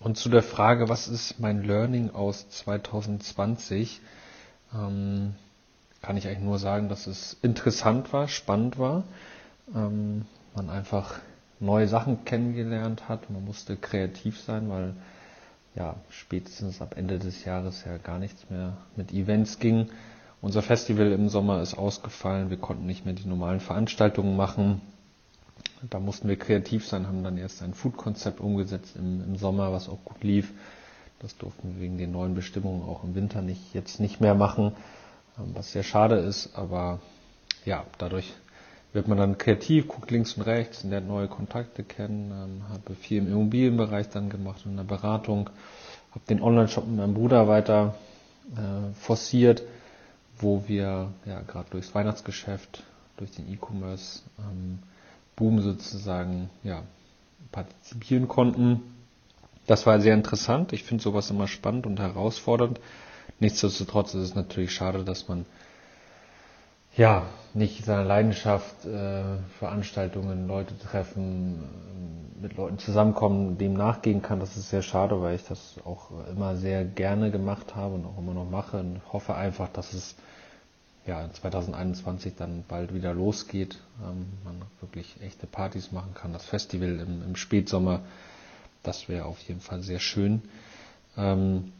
I: Und zu der Frage, was ist mein Learning aus 2020, ähm, kann ich eigentlich nur sagen, dass es interessant war, spannend war. Ähm, man einfach neue Sachen kennengelernt hat. Man musste kreativ sein, weil ja, spätestens ab Ende des Jahres ja gar nichts mehr mit Events ging. Unser Festival im Sommer ist ausgefallen. Wir konnten nicht mehr die normalen Veranstaltungen machen. Da mussten wir kreativ sein, haben dann erst ein Food-Konzept umgesetzt im, im, Sommer, was auch gut lief. Das durften wir wegen den neuen Bestimmungen auch im Winter nicht, jetzt nicht mehr machen, ähm, was sehr schade ist. Aber ja, dadurch wird man dann kreativ, guckt links und rechts, lernt neue Kontakte kennen, ähm, habe viel im Immobilienbereich dann gemacht und in der Beratung, habe den Online-Shop mit meinem Bruder weiter äh, forciert, wo wir ja gerade durchs Weihnachtsgeschäft, durch den E-Commerce ähm, Boom sozusagen ja partizipieren konnten. Das war sehr interessant. Ich finde sowas immer spannend und herausfordernd. Nichtsdestotrotz ist es natürlich schade, dass man ja, nicht seiner Leidenschaft, äh, Veranstaltungen, Leute treffen, äh, mit Leuten zusammenkommen, dem nachgehen kann, das ist sehr schade, weil ich das auch immer sehr gerne gemacht habe und auch immer noch mache und hoffe einfach, dass es ja 2021 dann bald wieder losgeht, ähm, man wirklich echte Partys machen kann, das Festival im, im Spätsommer, das wäre auf jeden Fall sehr schön. Ähm,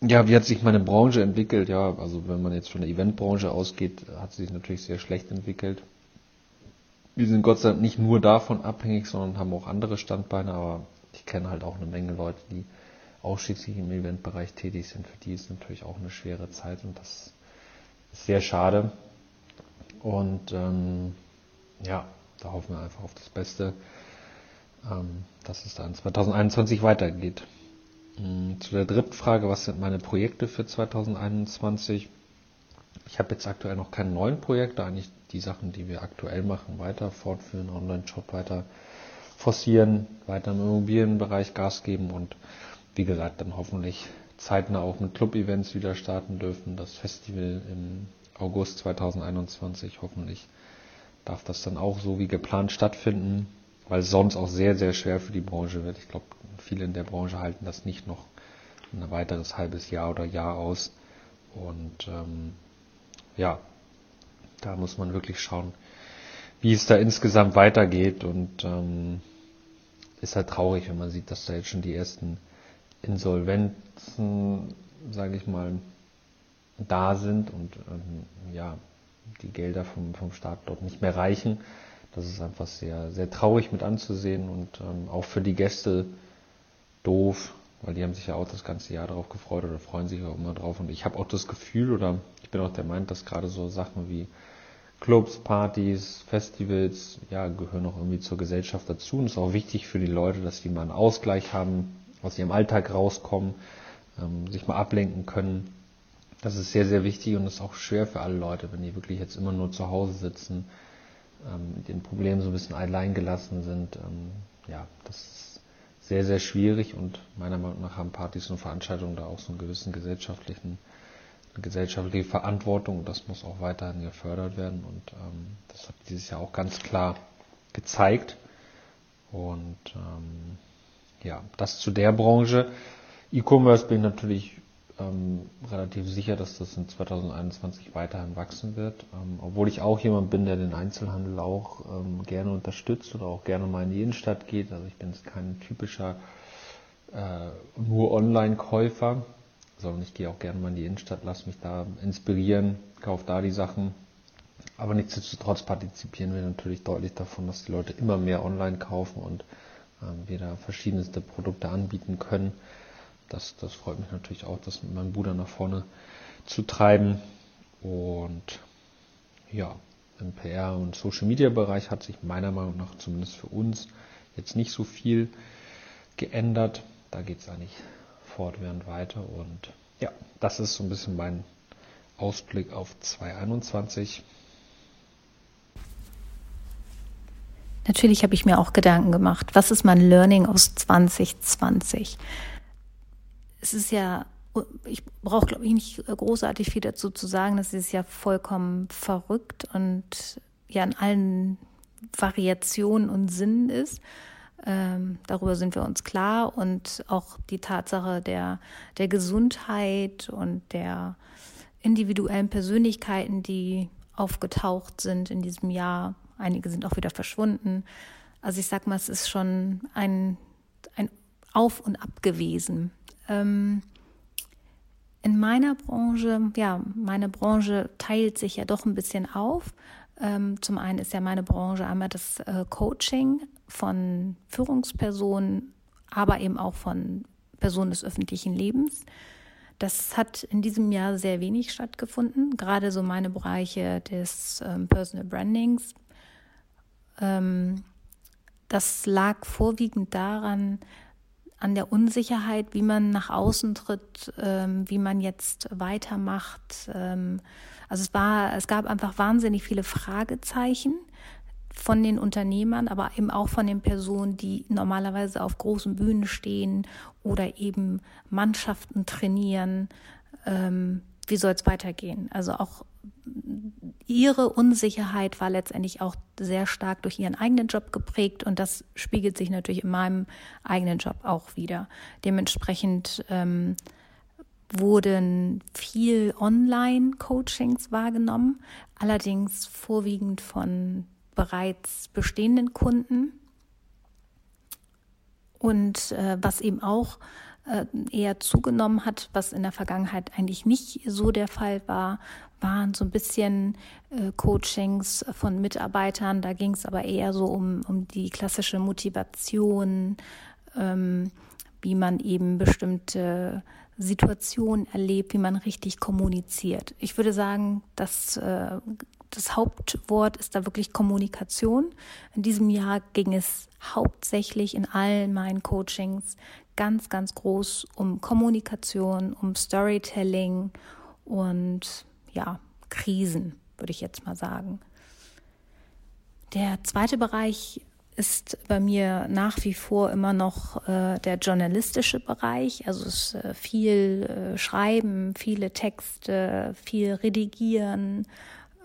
I: ja, wie hat sich meine Branche entwickelt? Ja, also wenn man jetzt von der Eventbranche ausgeht, hat sie sich natürlich sehr schlecht entwickelt. Wir sind Gott sei Dank nicht nur davon abhängig, sondern haben auch andere Standbeine, aber ich kenne halt auch eine Menge Leute, die ausschließlich im Eventbereich tätig sind. Für die ist natürlich auch eine schwere Zeit und das ist sehr schade. Und ähm, ja, da hoffen wir einfach auf das Beste, ähm, dass es dann 2021 weitergeht. Hm, zu der dritten Frage, was sind meine Projekte für 2021? ich habe jetzt aktuell noch keine neuen Projekte, eigentlich die Sachen, die wir aktuell machen, weiter fortführen, Online-Shop weiter forcieren, weiter im Immobilienbereich Gas geben und wie gesagt, dann hoffentlich zeitnah auch mit Club-Events wieder starten dürfen. Das Festival im August 2021 hoffentlich darf das dann auch so wie geplant stattfinden, weil es sonst auch sehr, sehr schwer für die Branche wird. Ich glaube, viele in der Branche halten das nicht noch ein weiteres halbes Jahr oder Jahr aus. Und ähm, ja, da muss man wirklich schauen, wie es da insgesamt weitergeht. Und ähm, ist halt traurig, wenn man sieht, dass da jetzt schon die ersten Insolvenzen, sage ich mal, da sind und ähm, ja, die Gelder vom, vom Staat dort nicht mehr reichen. Das ist einfach sehr, sehr traurig mit anzusehen und ähm, auch für die Gäste doof, weil die haben sich ja auch das ganze Jahr darauf gefreut oder freuen sich auch immer drauf. Und ich habe auch das Gefühl oder ich bin auch der Meinung, dass gerade so Sachen wie Clubs, Partys, Festivals, ja, gehören auch irgendwie zur Gesellschaft dazu. Und es ist auch wichtig für die Leute, dass die mal einen Ausgleich haben, aus ihrem Alltag rauskommen, ähm, sich mal ablenken können. Das ist sehr, sehr wichtig und ist auch schwer für alle Leute, wenn die wirklich jetzt immer nur zu Hause sitzen, ähm, mit den Problemen so ein bisschen allein gelassen sind. Ähm, ja, das ist sehr, sehr schwierig und meiner Meinung nach haben Partys und Veranstaltungen da auch so einen gewissen gesellschaftlichen, eine gesellschaftliche Verantwortung und das muss auch weiterhin gefördert werden und ähm, das hat dieses Jahr auch ganz klar gezeigt und ähm, ja, das zu der Branche. E-Commerce bin ich natürlich ähm, relativ sicher, dass das in 2021 weiterhin wachsen wird. Ähm, obwohl ich auch jemand bin, der den Einzelhandel auch ähm, gerne unterstützt oder auch gerne mal in die Innenstadt geht. Also ich bin jetzt kein typischer äh, nur Online-Käufer, sondern ich gehe auch gerne mal in die Innenstadt, lasse mich da inspirieren, kaufe da die Sachen. Aber nichtsdestotrotz partizipieren wir natürlich deutlich davon, dass die Leute immer mehr online kaufen und ähm, wir da verschiedenste Produkte anbieten können. Das, das freut mich natürlich auch, das mit meinem Bruder nach vorne zu treiben. Und ja, im PR- und Social-Media-Bereich hat sich meiner Meinung nach zumindest für uns jetzt nicht so viel geändert. Da geht es eigentlich fortwährend weiter. Und ja, das ist so ein bisschen mein Ausblick auf 2021.
A: Natürlich habe ich mir auch Gedanken gemacht, was ist mein Learning aus 2020? Es ist ja, ich brauche, glaube ich, nicht großartig viel dazu zu sagen, das ist ja vollkommen verrückt und ja in allen Variationen und Sinnen ist. Ähm, darüber sind wir uns klar und auch die Tatsache der, der Gesundheit und der individuellen Persönlichkeiten, die aufgetaucht sind in diesem Jahr, Einige sind auch wieder verschwunden. Also ich sag mal, es ist schon ein, ein Auf und Ab gewesen. Ähm, in meiner Branche, ja, meine Branche teilt sich ja doch ein bisschen auf. Ähm, zum einen ist ja meine Branche einmal das äh, Coaching von Führungspersonen, aber eben auch von Personen des öffentlichen Lebens. Das hat in diesem Jahr sehr wenig stattgefunden. Gerade so meine Bereiche des ähm, Personal Brandings ähm, das lag vorwiegend daran, an der Unsicherheit, wie man nach außen tritt, ähm, wie man jetzt weitermacht. Ähm, also es war, es gab einfach wahnsinnig viele Fragezeichen von den Unternehmern, aber eben auch von den Personen, die normalerweise auf großen Bühnen stehen oder eben Mannschaften trainieren. Ähm, wie soll es weitergehen? Also auch ihre Unsicherheit war letztendlich auch sehr stark durch ihren eigenen Job geprägt und das spiegelt sich natürlich in meinem eigenen Job auch wieder. Dementsprechend ähm, wurden viel Online-Coachings wahrgenommen, allerdings vorwiegend von bereits bestehenden Kunden. Und äh, was eben auch eher zugenommen hat, was in der Vergangenheit eigentlich nicht so der Fall war, waren so ein bisschen äh, Coachings von Mitarbeitern. Da ging es aber eher so um, um die klassische Motivation, ähm, wie man eben bestimmte Situationen erlebt, wie man richtig kommuniziert. Ich würde sagen, dass äh, das Hauptwort ist da wirklich Kommunikation. In diesem Jahr ging es hauptsächlich in allen meinen Coachings ganz, ganz groß um Kommunikation, um Storytelling und ja, Krisen, würde ich jetzt mal sagen. Der zweite Bereich ist bei mir nach wie vor immer noch äh, der journalistische Bereich. Also es äh, viel äh, Schreiben, viele Texte, viel Redigieren.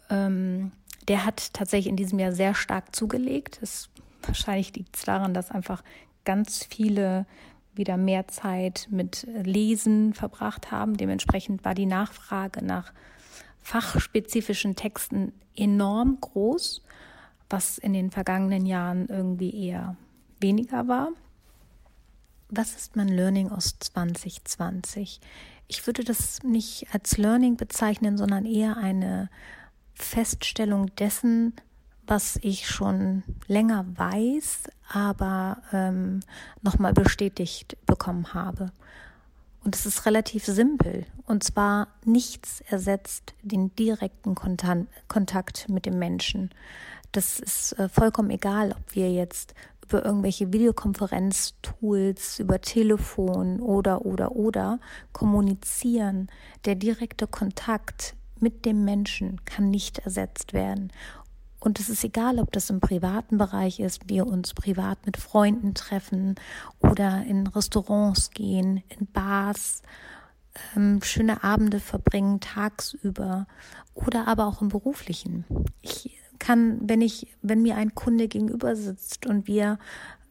A: Ähm, der hat tatsächlich in diesem Jahr sehr stark zugelegt. Es, wahrscheinlich liegt es daran, dass einfach ganz viele wieder mehr Zeit mit Lesen verbracht haben. Dementsprechend war die Nachfrage nach fachspezifischen Texten enorm groß was in den vergangenen Jahren irgendwie eher weniger war. Was ist mein Learning aus 2020? Ich würde das nicht als Learning bezeichnen, sondern eher eine Feststellung dessen, was ich schon länger weiß, aber ähm, nochmal bestätigt bekommen habe. Und es ist relativ simpel. Und zwar nichts ersetzt den direkten Kontakt mit dem Menschen. Das ist äh, vollkommen egal, ob wir jetzt über irgendwelche Videokonferenztools, über Telefon oder, oder, oder kommunizieren. Der direkte Kontakt mit dem Menschen kann nicht ersetzt werden. Und es ist egal, ob das im privaten Bereich ist, wir uns privat mit Freunden treffen oder in Restaurants gehen, in Bars, ähm, schöne Abende verbringen tagsüber oder aber auch im beruflichen. Ich kann, wenn ich, wenn mir ein Kunde gegenüber sitzt und wir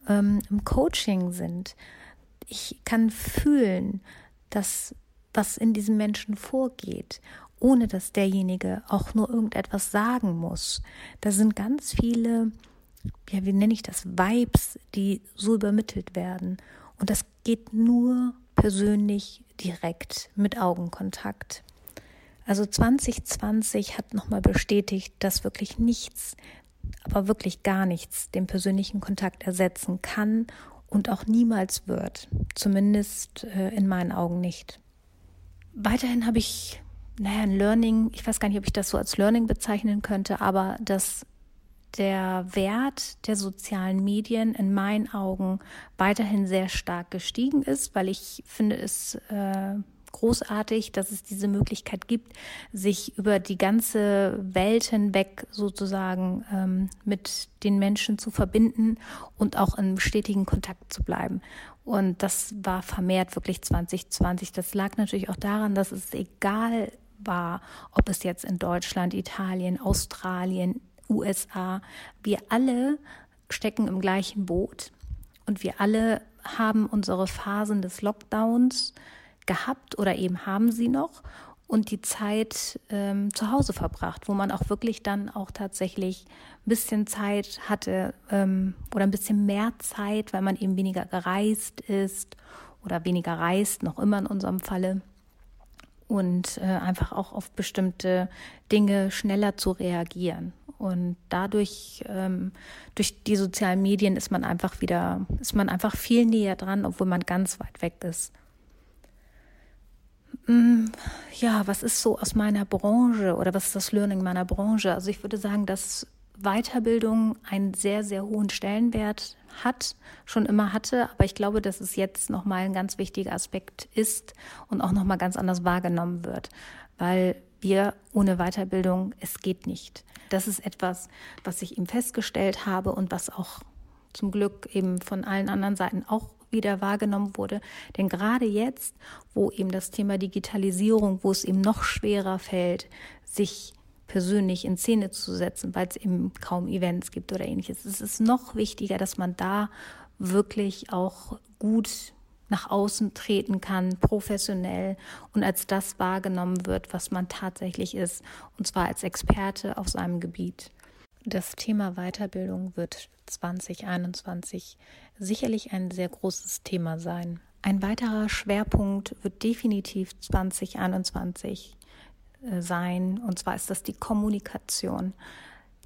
A: ähm, im Coaching sind, ich kann fühlen, dass was in diesem Menschen vorgeht, ohne dass derjenige auch nur irgendetwas sagen muss. Da sind ganz viele, ja, wie nenne ich das, Vibes, die so übermittelt werden. Und das geht nur persönlich direkt mit Augenkontakt. Also 2020 hat nochmal bestätigt, dass wirklich nichts, aber wirklich gar nichts den persönlichen Kontakt ersetzen kann und auch niemals wird. Zumindest äh, in meinen Augen nicht. Weiterhin habe ich, naja, ein Learning, ich weiß gar nicht, ob ich das so als Learning bezeichnen könnte, aber dass der Wert der sozialen Medien in meinen Augen weiterhin sehr stark gestiegen ist, weil ich finde es äh, großartig, dass es diese Möglichkeit gibt, sich über die ganze Welt hinweg sozusagen ähm, mit den Menschen zu verbinden und auch in stetigen Kontakt zu bleiben. Und das war vermehrt wirklich 2020. Das lag natürlich auch daran, dass es egal war, ob es jetzt in Deutschland, Italien, Australien, USA, wir alle stecken im gleichen Boot und wir alle haben unsere Phasen des Lockdowns gehabt oder eben haben sie noch und die Zeit ähm, zu Hause verbracht, wo man auch wirklich dann auch tatsächlich ein bisschen Zeit hatte ähm, oder ein bisschen mehr Zeit, weil man eben weniger gereist ist oder weniger reist, noch immer in unserem Falle. Und äh, einfach auch auf bestimmte Dinge schneller zu reagieren. Und dadurch, ähm, durch die sozialen Medien ist man einfach wieder, ist man einfach viel näher dran, obwohl man ganz weit weg ist. Mm, ja, was ist so aus meiner Branche oder was ist das Learning meiner Branche? Also ich würde sagen, dass Weiterbildung einen sehr, sehr hohen Stellenwert hat, schon immer hatte, aber ich glaube, dass es jetzt nochmal ein ganz wichtiger Aspekt ist und auch nochmal ganz anders wahrgenommen wird, weil wir ohne Weiterbildung, es geht nicht. Das ist etwas, was ich eben festgestellt habe und was auch zum Glück eben von allen anderen Seiten auch wieder wahrgenommen wurde. Denn gerade jetzt, wo eben das Thema Digitalisierung, wo es eben noch schwerer fällt, sich persönlich in Szene zu setzen, weil es eben kaum Events gibt oder ähnliches, es ist noch wichtiger, dass man da wirklich auch gut nach außen treten kann, professionell und als das wahrgenommen wird, was man tatsächlich ist, und zwar als Experte auf seinem Gebiet. Das Thema Weiterbildung wird 2021 sicherlich ein sehr großes Thema sein. Ein weiterer Schwerpunkt wird definitiv 2021 äh, sein, und zwar ist das die Kommunikation.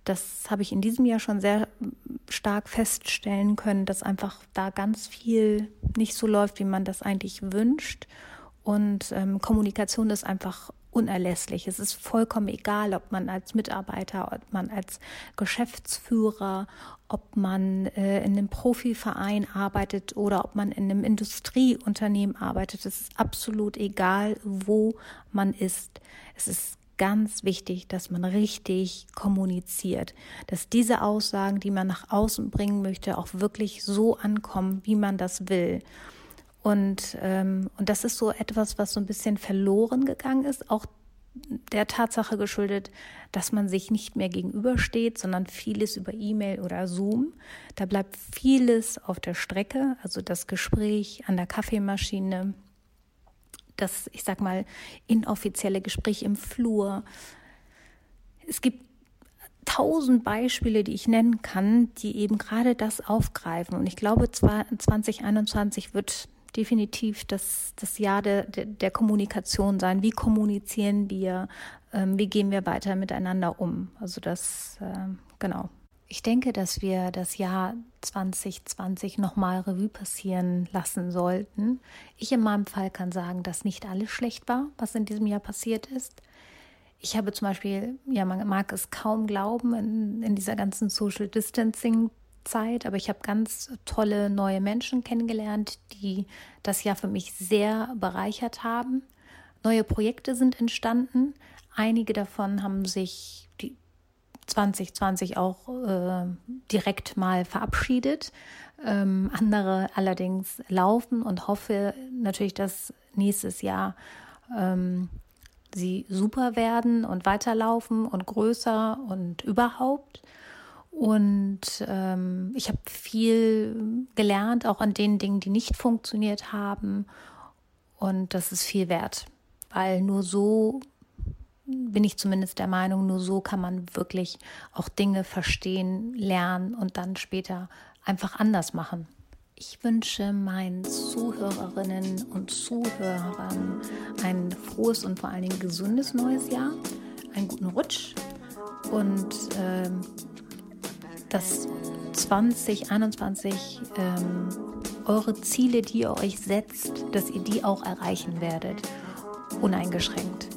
A: Das habe ich in diesem Jahr schon sehr stark feststellen können, dass einfach da ganz viel nicht so läuft, wie man das eigentlich wünscht. Und ähm, Kommunikation ist einfach unerlässlich. Es ist vollkommen egal, ob man als Mitarbeiter, ob man als Geschäftsführer, ob man äh, in einem Profiverein arbeitet oder ob man in einem Industrieunternehmen arbeitet. Es ist absolut egal, wo man ist. Es ist ganz wichtig, dass man richtig kommuniziert, dass diese Aussagen, die man nach außen bringen möchte, auch wirklich so ankommen, wie man das will. Und, ähm, und das ist so etwas, was so ein bisschen verloren gegangen ist, auch der Tatsache geschuldet, dass man sich nicht mehr gegenübersteht, sondern vieles über E-Mail oder Zoom. Da bleibt vieles auf der Strecke, also das Gespräch an der Kaffeemaschine, das, ich sag mal, inoffizielle Gespräch im Flur. Es gibt tausend Beispiele, die ich nennen kann, die eben gerade das aufgreifen. Und ich glaube, 2021 wird definitiv das, das Jahr der, der, der Kommunikation sein. Wie kommunizieren wir? Ähm, wie gehen wir weiter miteinander um? Also das, äh, genau. Ich denke, dass wir das Jahr 2020 nochmal Revue passieren lassen sollten. Ich in meinem Fall kann sagen, dass nicht alles schlecht war, was in diesem Jahr passiert ist. Ich habe zum Beispiel, ja, man mag es kaum glauben, in, in dieser ganzen Social Distancing Zeit, aber ich habe ganz tolle neue Menschen kennengelernt, die das Jahr für mich sehr bereichert haben. Neue Projekte sind entstanden. Einige davon haben sich die 2020 auch äh, direkt mal verabschiedet. Ähm, andere allerdings laufen und hoffe natürlich, dass nächstes Jahr ähm, sie super werden und weiterlaufen und größer und überhaupt. Und ähm, ich habe viel gelernt, auch an den Dingen, die nicht funktioniert haben. Und das ist viel wert, weil nur so bin ich zumindest der Meinung, nur so kann man wirklich auch Dinge verstehen, lernen und dann später einfach anders machen. Ich wünsche meinen Zuhörerinnen und Zuhörern ein frohes und vor allen Dingen gesundes neues Jahr, einen guten Rutsch und ähm, dass 2021 ähm, eure Ziele, die ihr euch setzt, dass ihr die auch erreichen werdet, uneingeschränkt.